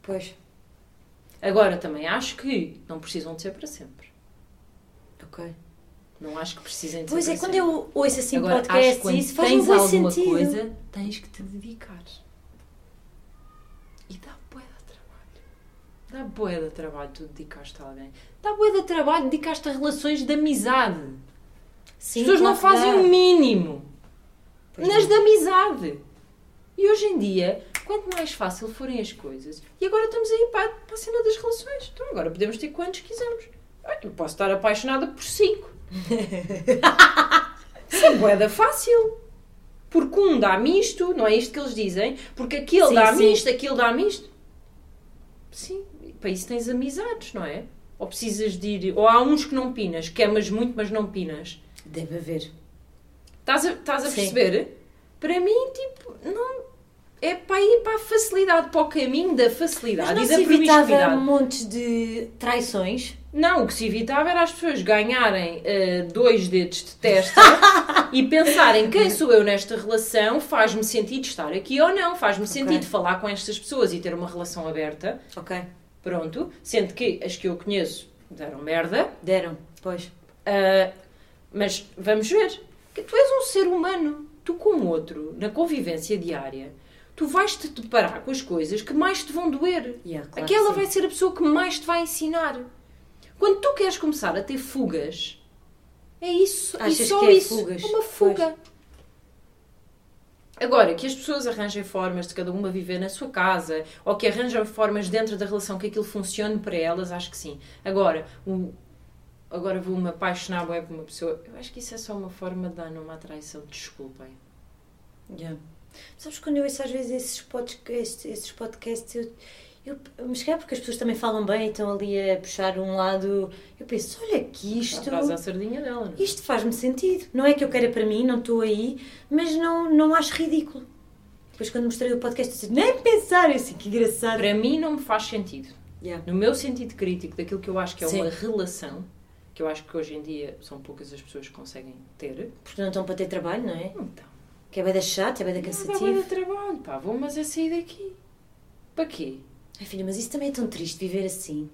Pois. Agora, também acho que não precisam de ser para sempre. Ok. Não acho que precisem de Pois é, quando sempre. eu ouço assim Agora, quando e isso faz tens um bom alguma sentido. coisa, tens que te dedicar. E dá bué de trabalho. Dá bué de trabalho tu dedicaste a alguém. Dá bué de trabalho dedicaste a relações de amizade. Sim, As pessoas não fazem o mínimo. Pois nas não. de amizade. E hoje em dia, quanto mais fácil forem as coisas. E agora estamos aí para, para a cena das relações. Então agora podemos ter quantos quisermos. Eu posso estar apaixonada por cinco. Isso é boeda fácil. Porque um dá-me isto, não é isto que eles dizem? Porque aquele Sim, dá-me sim. isto, aquele dá-me isto. Sim, para isso tens amizades, não é? Ou precisas de ir. Ou há uns que não pinas, que amas muito, mas não pinas. Deve haver. Estás a, estás a perceber? Para mim, tipo, não. É para ir para a facilidade, para o caminho da Mas facilidade não e se da evitava promiscuidade. montes de traições? Não, o que se evitava era as pessoas ganharem eh, dois dedos de testa [laughs] e pensarem quem sou eu nesta relação, faz-me sentido estar aqui ou não, faz-me sentido falar com estas pessoas e ter uma relação aberta. Ok. Pronto. Sendo que as que eu conheço deram merda, Deram. Pois. Ah, mas vamos ver. Que tu és um ser humano. Tu com o outro, na convivência diária, tu vais-te deparar com as coisas que mais te vão doer. Yeah, claro Aquela vai ser a pessoa que mais te vai ensinar. Quando tu queres começar a ter fugas, é isso. Achas e só é isso. fugas? Uma fuga. Agora, que as pessoas arranjem formas de cada uma viver na sua casa, ou que arranjem formas dentro da relação que aquilo funcione para elas, acho que sim. Agora, o- agora vou-me apaixonar bué por uma pessoa, eu acho que isso é só uma forma de dar numa traição. Desculpem. Yeah. Sabes, quando eu ouço às vezes esses podcasts, esses podcasts eu, Eu, mas calhar porque as pessoas também falam bem e estão ali a puxar um lado. Eu penso, olha que isto. Traz a sardinha dela, não é? Isto faz-me sentido. Não é que eu queira para mim, não estou aí, mas não, não acho ridículo. Depois, quando mostrei o podcast, eu disse, nem pensar, eu assim, que engraçado. Para mim não me faz sentido. Yeah. No meu sentido crítico daquilo que eu acho que é Sim. uma relação, que eu acho que hoje em dia são poucas as pessoas que conseguem ter. Porque não estão para ter trabalho, não é? Então, Que é bem da chato, é bem da não dá cansativo. de trabalho, pá, vou mas é sair daqui. Para quê? Ai filha, mas isso também é tão triste viver assim.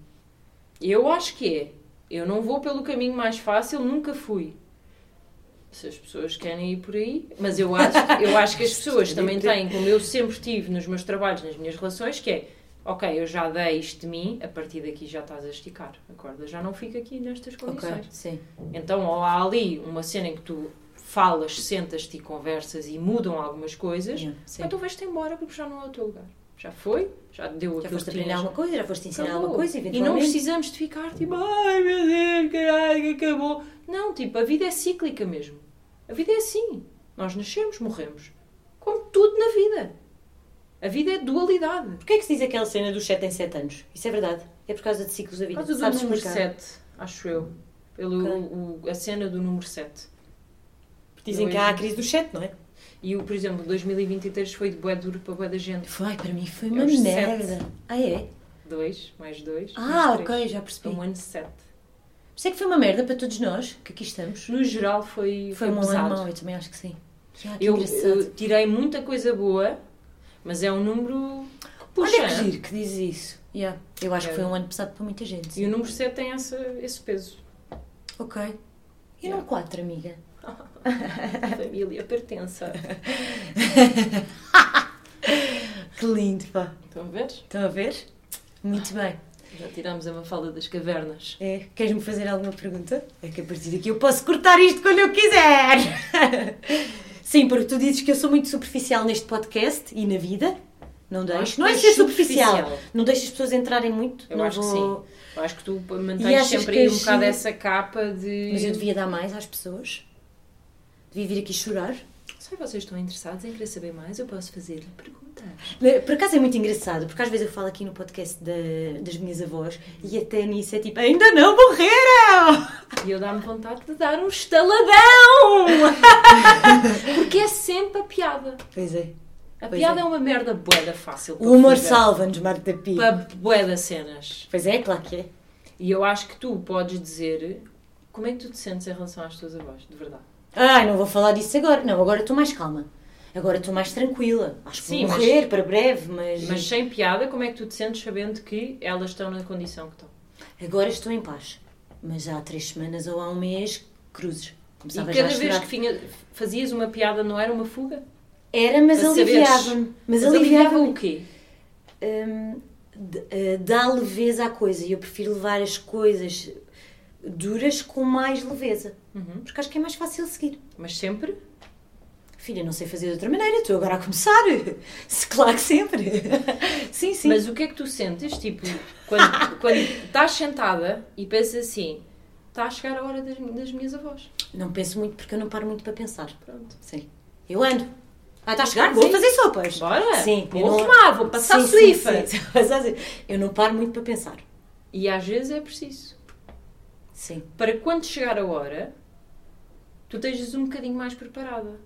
Eu acho que é. Eu não vou pelo caminho mais fácil, nunca fui. Se as pessoas querem ir por aí, mas eu acho, eu acho que as [laughs] pessoas também têm, como eu sempre tive nos meus trabalhos, nas minhas relações, que é ok, eu já dei isto de mim, a partir daqui já estás a esticar. A corda já não fica aqui nestas condições. sim. Então, ou há ali uma cena em que tu falas, sentas-te e conversas e mudam algumas coisas, Yeah, então vais-te embora porque já não é o teu lugar. Já foi, já deu Já foste aprender alguma coisa, já foste ensinar Acabou. alguma coisa, E não eventualmente. precisamos de ficar tipo, ai meu Deus, caralho, acabou. Não, tipo, a vida é cíclica mesmo. A vida é assim. Nós nascemos, morremos. Como tudo na vida. A vida é dualidade. Porquê é que se diz aquela cena dos 7 em 7 anos? Isso é verdade. É por causa de ciclos da Por vida. causa do Sabes número explicar? 7, acho eu. Pelo, Ok. o- a cena do número 7. Dizem que há a crise dos 7, não é? E, o, por exemplo, 2023 foi de bué duro para bué da gente. Foi, para mim foi É uma merda. Ah, é? 2, mais 2. Ah, ok, já percebi. Um ano 7. Sei que foi uma merda para todos nós, que aqui estamos. No geral foi, Foi foi um ano mau, eu também acho que sim. Ah, que Eu, eu tirei muita coisa boa, mas é um número. Puxa, Olha que giro que diz isso. Yeah. Eu acho que É. foi um ano pesado para muita gente. E sim. o número 7 tem essa, esse peso. Ok. E Yeah. não 4, amiga? A família pertença. [laughs] Que lindo, pá. Estão a ver? Estão a ver? Muito bem. Já tirámos a mafalda das cavernas. É, queres-me fazer alguma pergunta? É que a partir daqui eu posso cortar isto quando eu quiser. [laughs] Sim, porque tu dizes que eu sou muito superficial neste podcast e na vida. Não que Não é ser superficial. superficial. Não deixo as pessoas entrarem muito. Eu não acho que vou... Eu acho que tu mantens sempre que aí é um bocado essa capa de. Mas eu devia dar mais às pessoas. Devia vir aqui chorar. Se vocês estão interessados em querer saber mais, eu posso fazer-lhe perguntas. Por acaso é muito engraçado, porque às vezes eu falo aqui no podcast da- das minhas avós e até nisso é tipo, ainda não morreram! E eu dá-me vontade de dar um estaladão! [laughs] Porque é sempre a piada. Pois é. A Pois piada é. é. uma merda boeda fácil. O humor fazer. salva-nos, Marta Pi. Para boeda cenas. Pois é, claro que é. E eu acho que tu podes dizer como é que tu te sentes em relação às tuas avós, de verdade. Ai, não vou falar disso agora. Não, agora estou mais calma. Agora estou mais tranquila. Acho que Sim, vou mas- morrer para breve, mas, Mas sem piada, como é que tu te sentes sabendo que elas estão na condição que estão? agora estou em paz. Mas há três semanas ou há um mês, cruzes. E Começava já a cada vez que finha- fazias uma piada não era uma fuga? Era, mas aliviava-me. Mas, aliviava aliviava-me. o quê? hum, eh, dá leveza à coisa e eu prefiro levar as coisas duras com mais leveza. Uhum. Porque acho que é mais fácil seguir. Mas sempre? Filha, não sei fazer de outra maneira, estou agora a começar. [laughs] Claro que sempre. [laughs] Sim, sim. Mas o que é que tu sentes? Tipo, quando, [laughs] quando estás sentada e pensas assim, está a chegar a hora das, das minhas avós. Não penso muito porque eu não paro muito para pensar. Pronto. Sim. Eu ando. Ah, está a chegar? Vou Sim. fazer sopas. Bora? Sim. Vou não- arrumar, vou passar Sim, sim, suífa. sim. Assim, Eu não paro muito para pensar. E às vezes é preciso. Sim. Para quando chegar a hora, tu estejas um bocadinho mais preparada.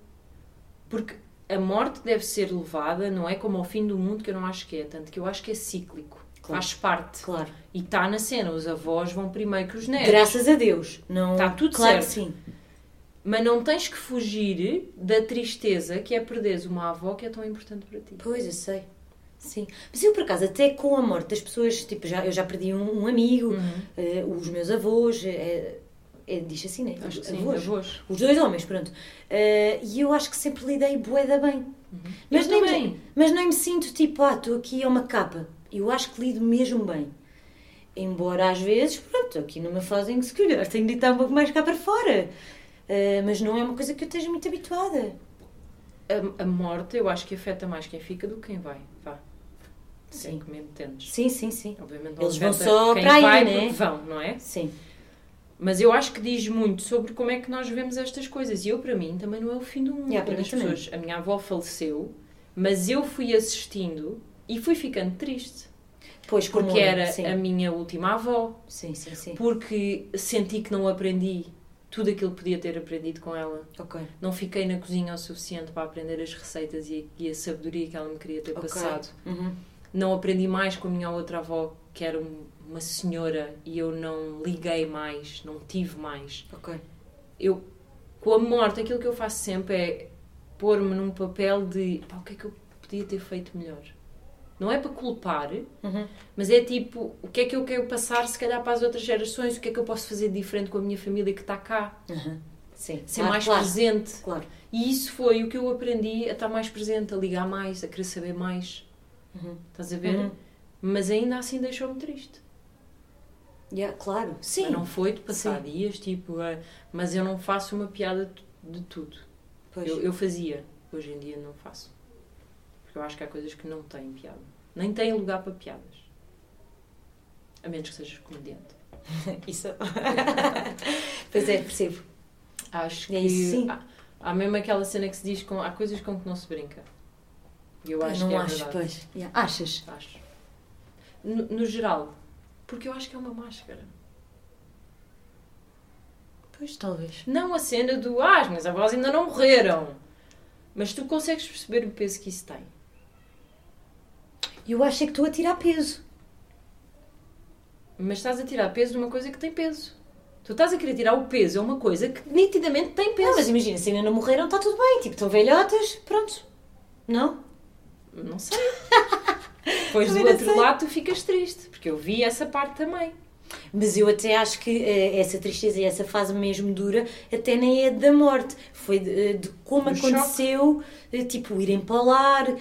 Porque a morte deve ser levada, não é como ao fim do mundo, que eu não acho que é. Tanto que eu acho que é cíclico. Claro. Faz parte. Claro. E está na cena. Os avós vão primeiro que os netos. Graças a Deus. Não... Tá tudo claro certo. que sim. Mas não tens que fugir da tristeza que é perderes uma avó que é tão importante para ti. Pois, eu sei. Sim. Mas eu, por acaso, até com a morte das pessoas, tipo, já, eu já perdi um, um amigo, Uhum. eh, os meus avós, eh, é, diz assim, né? Acho que sim, avós. avós. Os dois homens, pronto. Eh, e eu acho que sempre lidei bué bem. Mas, Uhum. Eu nem, também. mas nem me sinto tipo, ah, estou aqui é uma capa. Eu acho que lido mesmo bem. Embora às vezes, pronto, aqui numa fase em que se calhar tenho de estar um pouco mais cá para fora. Eh, mas não é uma coisa que eu esteja muito habituada. A, a morte eu acho que afeta mais quem fica do que quem vai. Vá. Sim. Sim. que me entendes. Sim, sim, sim. Obviamente não Eles vão só quem para aí, vai né? vão, não é? Sim. Mas eu acho que diz muito sobre como é que nós vemos estas coisas. E eu, para mim, também não é o fim do mundo. Yeah, pessoas, a minha avó faleceu, mas eu fui assistindo e fui ficando triste. Pois, porque era sim. a minha última avó, Sim, sim, sim. porque senti que não aprendi tudo aquilo que podia ter aprendido com ela. Ok. Não fiquei na cozinha o suficiente para aprender as receitas e a, e a sabedoria que ela me queria ter Ok. passado. Uhum. Não aprendi mais com a minha outra avó, que era um- uma senhora, e eu não liguei mais, não tive mais. Ok. Eu, com a morte, aquilo que eu faço sempre é pôr-me num papel de pá, o que é que eu podia ter feito melhor. Não é para culpar, Uhum. mas é tipo, o que é que eu quero passar, se calhar, para as outras gerações, o que é que eu posso fazer diferente com a minha família que está cá. Uhum. Sim. Ser Claro, mais claro. presente. Claro. E isso foi o que eu aprendi a estar mais presente, a ligar mais, a querer saber mais. Uhum. Estás a ver? Uhum. Mas ainda assim deixou-me triste. Yeah, claro. Sim. Mas não foi de passar Sim. dias, tipo, ah, mas eu não faço uma piada de- tudo. Pois. Eu, eu fazia, hoje em dia não faço. Porque eu acho que há coisas que não têm piada. Nem têm lugar para piadas. A menos que sejas comediante. [laughs] Isso. [laughs] pois é, percebo. Acho que É isso, sim. há, há mesmo aquela cena que se diz com há coisas com que não se brinca. Eu acho não que é acho, verdade. pois. Yeah. Achas? Acho. No, no geral. Porque eu acho que é uma máscara. Pois, talvez. Não a cena do ah, as minhas avós ainda não morreram. Mas tu consegues perceber o peso que isso tem. Eu acho é que estou a tirar peso. Mas estás a tirar peso de uma coisa que tem peso. Tu estás a querer tirar o peso a uma coisa que nitidamente tem peso. Não, mas imagina, se ainda não morreram, está tudo bem. Tipo, estão velhotas, pronto. Não? Não sei. Depois do outro sei. lado tu ficas triste. Porque eu vi essa parte também. Mas eu até acho que eh, essa tristeza e essa fase mesmo dura até nem é da morte. Foi de, eh, de como aconteceu, eh, tipo, ir empalar.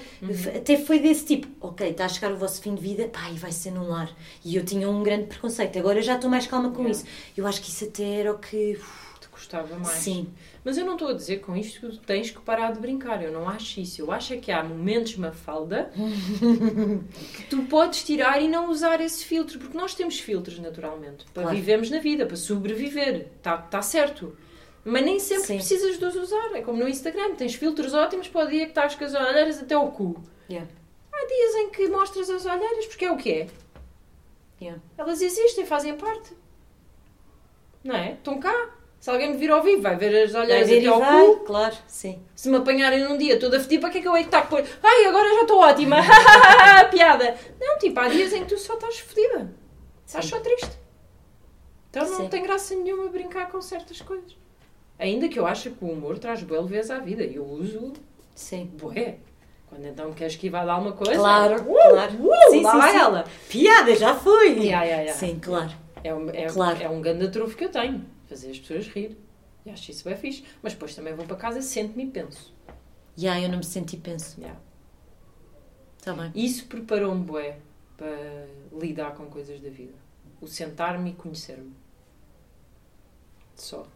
Até foi desse tipo, ok, está a chegar o vosso fim de vida, pá, e vai ser num lar. E eu tinha um grande preconceito. Agora já estou mais calma com isso. Eu acho que isso até era o que... Gostava mais. Sim. Mas eu não estou a dizer com isto que tens que parar de brincar. Eu não acho isso. Eu acho é que há momentos, Mafalda, [laughs] que tu podes tirar e não usar esse filtro. Porque nós temos filtros, naturalmente. Para Claro. vivermos na vida, para sobreviver. Está tá certo. Mas nem sempre Sim. precisas de os usar. É como no Instagram. Tens filtros ótimos para o dia que estás com as olheiras até ao cu. Yeah. Há dias em que mostras as olheiras porque é o que é. Yeah. Elas existem, fazem parte. Não é? Estão cá. Se alguém me vir ao vivo, vai ver as olheiras ver até ao vai, cu. claro, sim. Se me apanharem num dia toda fedida, para que é que eu hei de estar a pôr? Ai, agora já estou ótima! [laughs] Piada! Não, tipo, há dias em que tu só estás fedida. Estás só triste. Então não Sim. tem graça nenhuma brincar com certas coisas. Ainda que eu acho que o humor traz boa leveza à vida. E eu uso Sim. bué. Quando então me queres esquivar de alguma coisa... Claro, uh, claro. Uh, Sim, lá sim, vai sim. ela. Piada, já foi! Yeah, yeah, yeah. Sim, claro. É um, é, Claro. é um grande trunfo que eu tenho. Fazer as pessoas rir. E acho isso bem fixe. Mas depois também vou para casa, sento-me e penso. Já, eu não me senti penso. Yeah. Está bem. Isso preparou-me bué para lidar com coisas da vida. O sentar-me e conhecer-me. Só.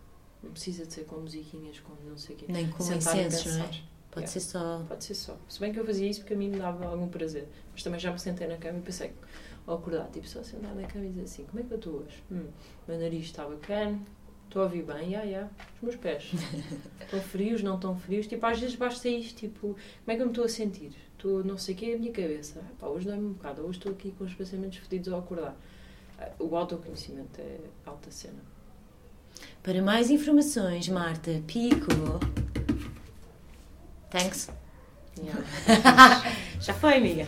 Não precisa de ser com musiquinhas, com não sei o quê. Nem com e incensos, não é? Pode Yeah. ser só. Pode ser só. Se bem que eu fazia isso porque a mim me dava algum prazer. Mas também já me sentei na cama e pensei, ao acordar, tipo, só sentar na cama e dizer assim: como é que eu estou hoje? Hum, meu nariz está bacana, estou a ouvir bem, ya, ya. Os meus pés [laughs] estão frios, não estão frios. Tipo, às vezes basta isto, tipo, como é que eu me estou a sentir? Estou, não sei o que, a minha cabeça. Ah, pá, hoje dói-me um bocado, hoje estou aqui com os pensamentos fedidos ao acordar. Ah, O autoconhecimento é alta cena. Para mais informações, Marta Pico. Thanks. Yeah. [laughs] Já foi, amiga.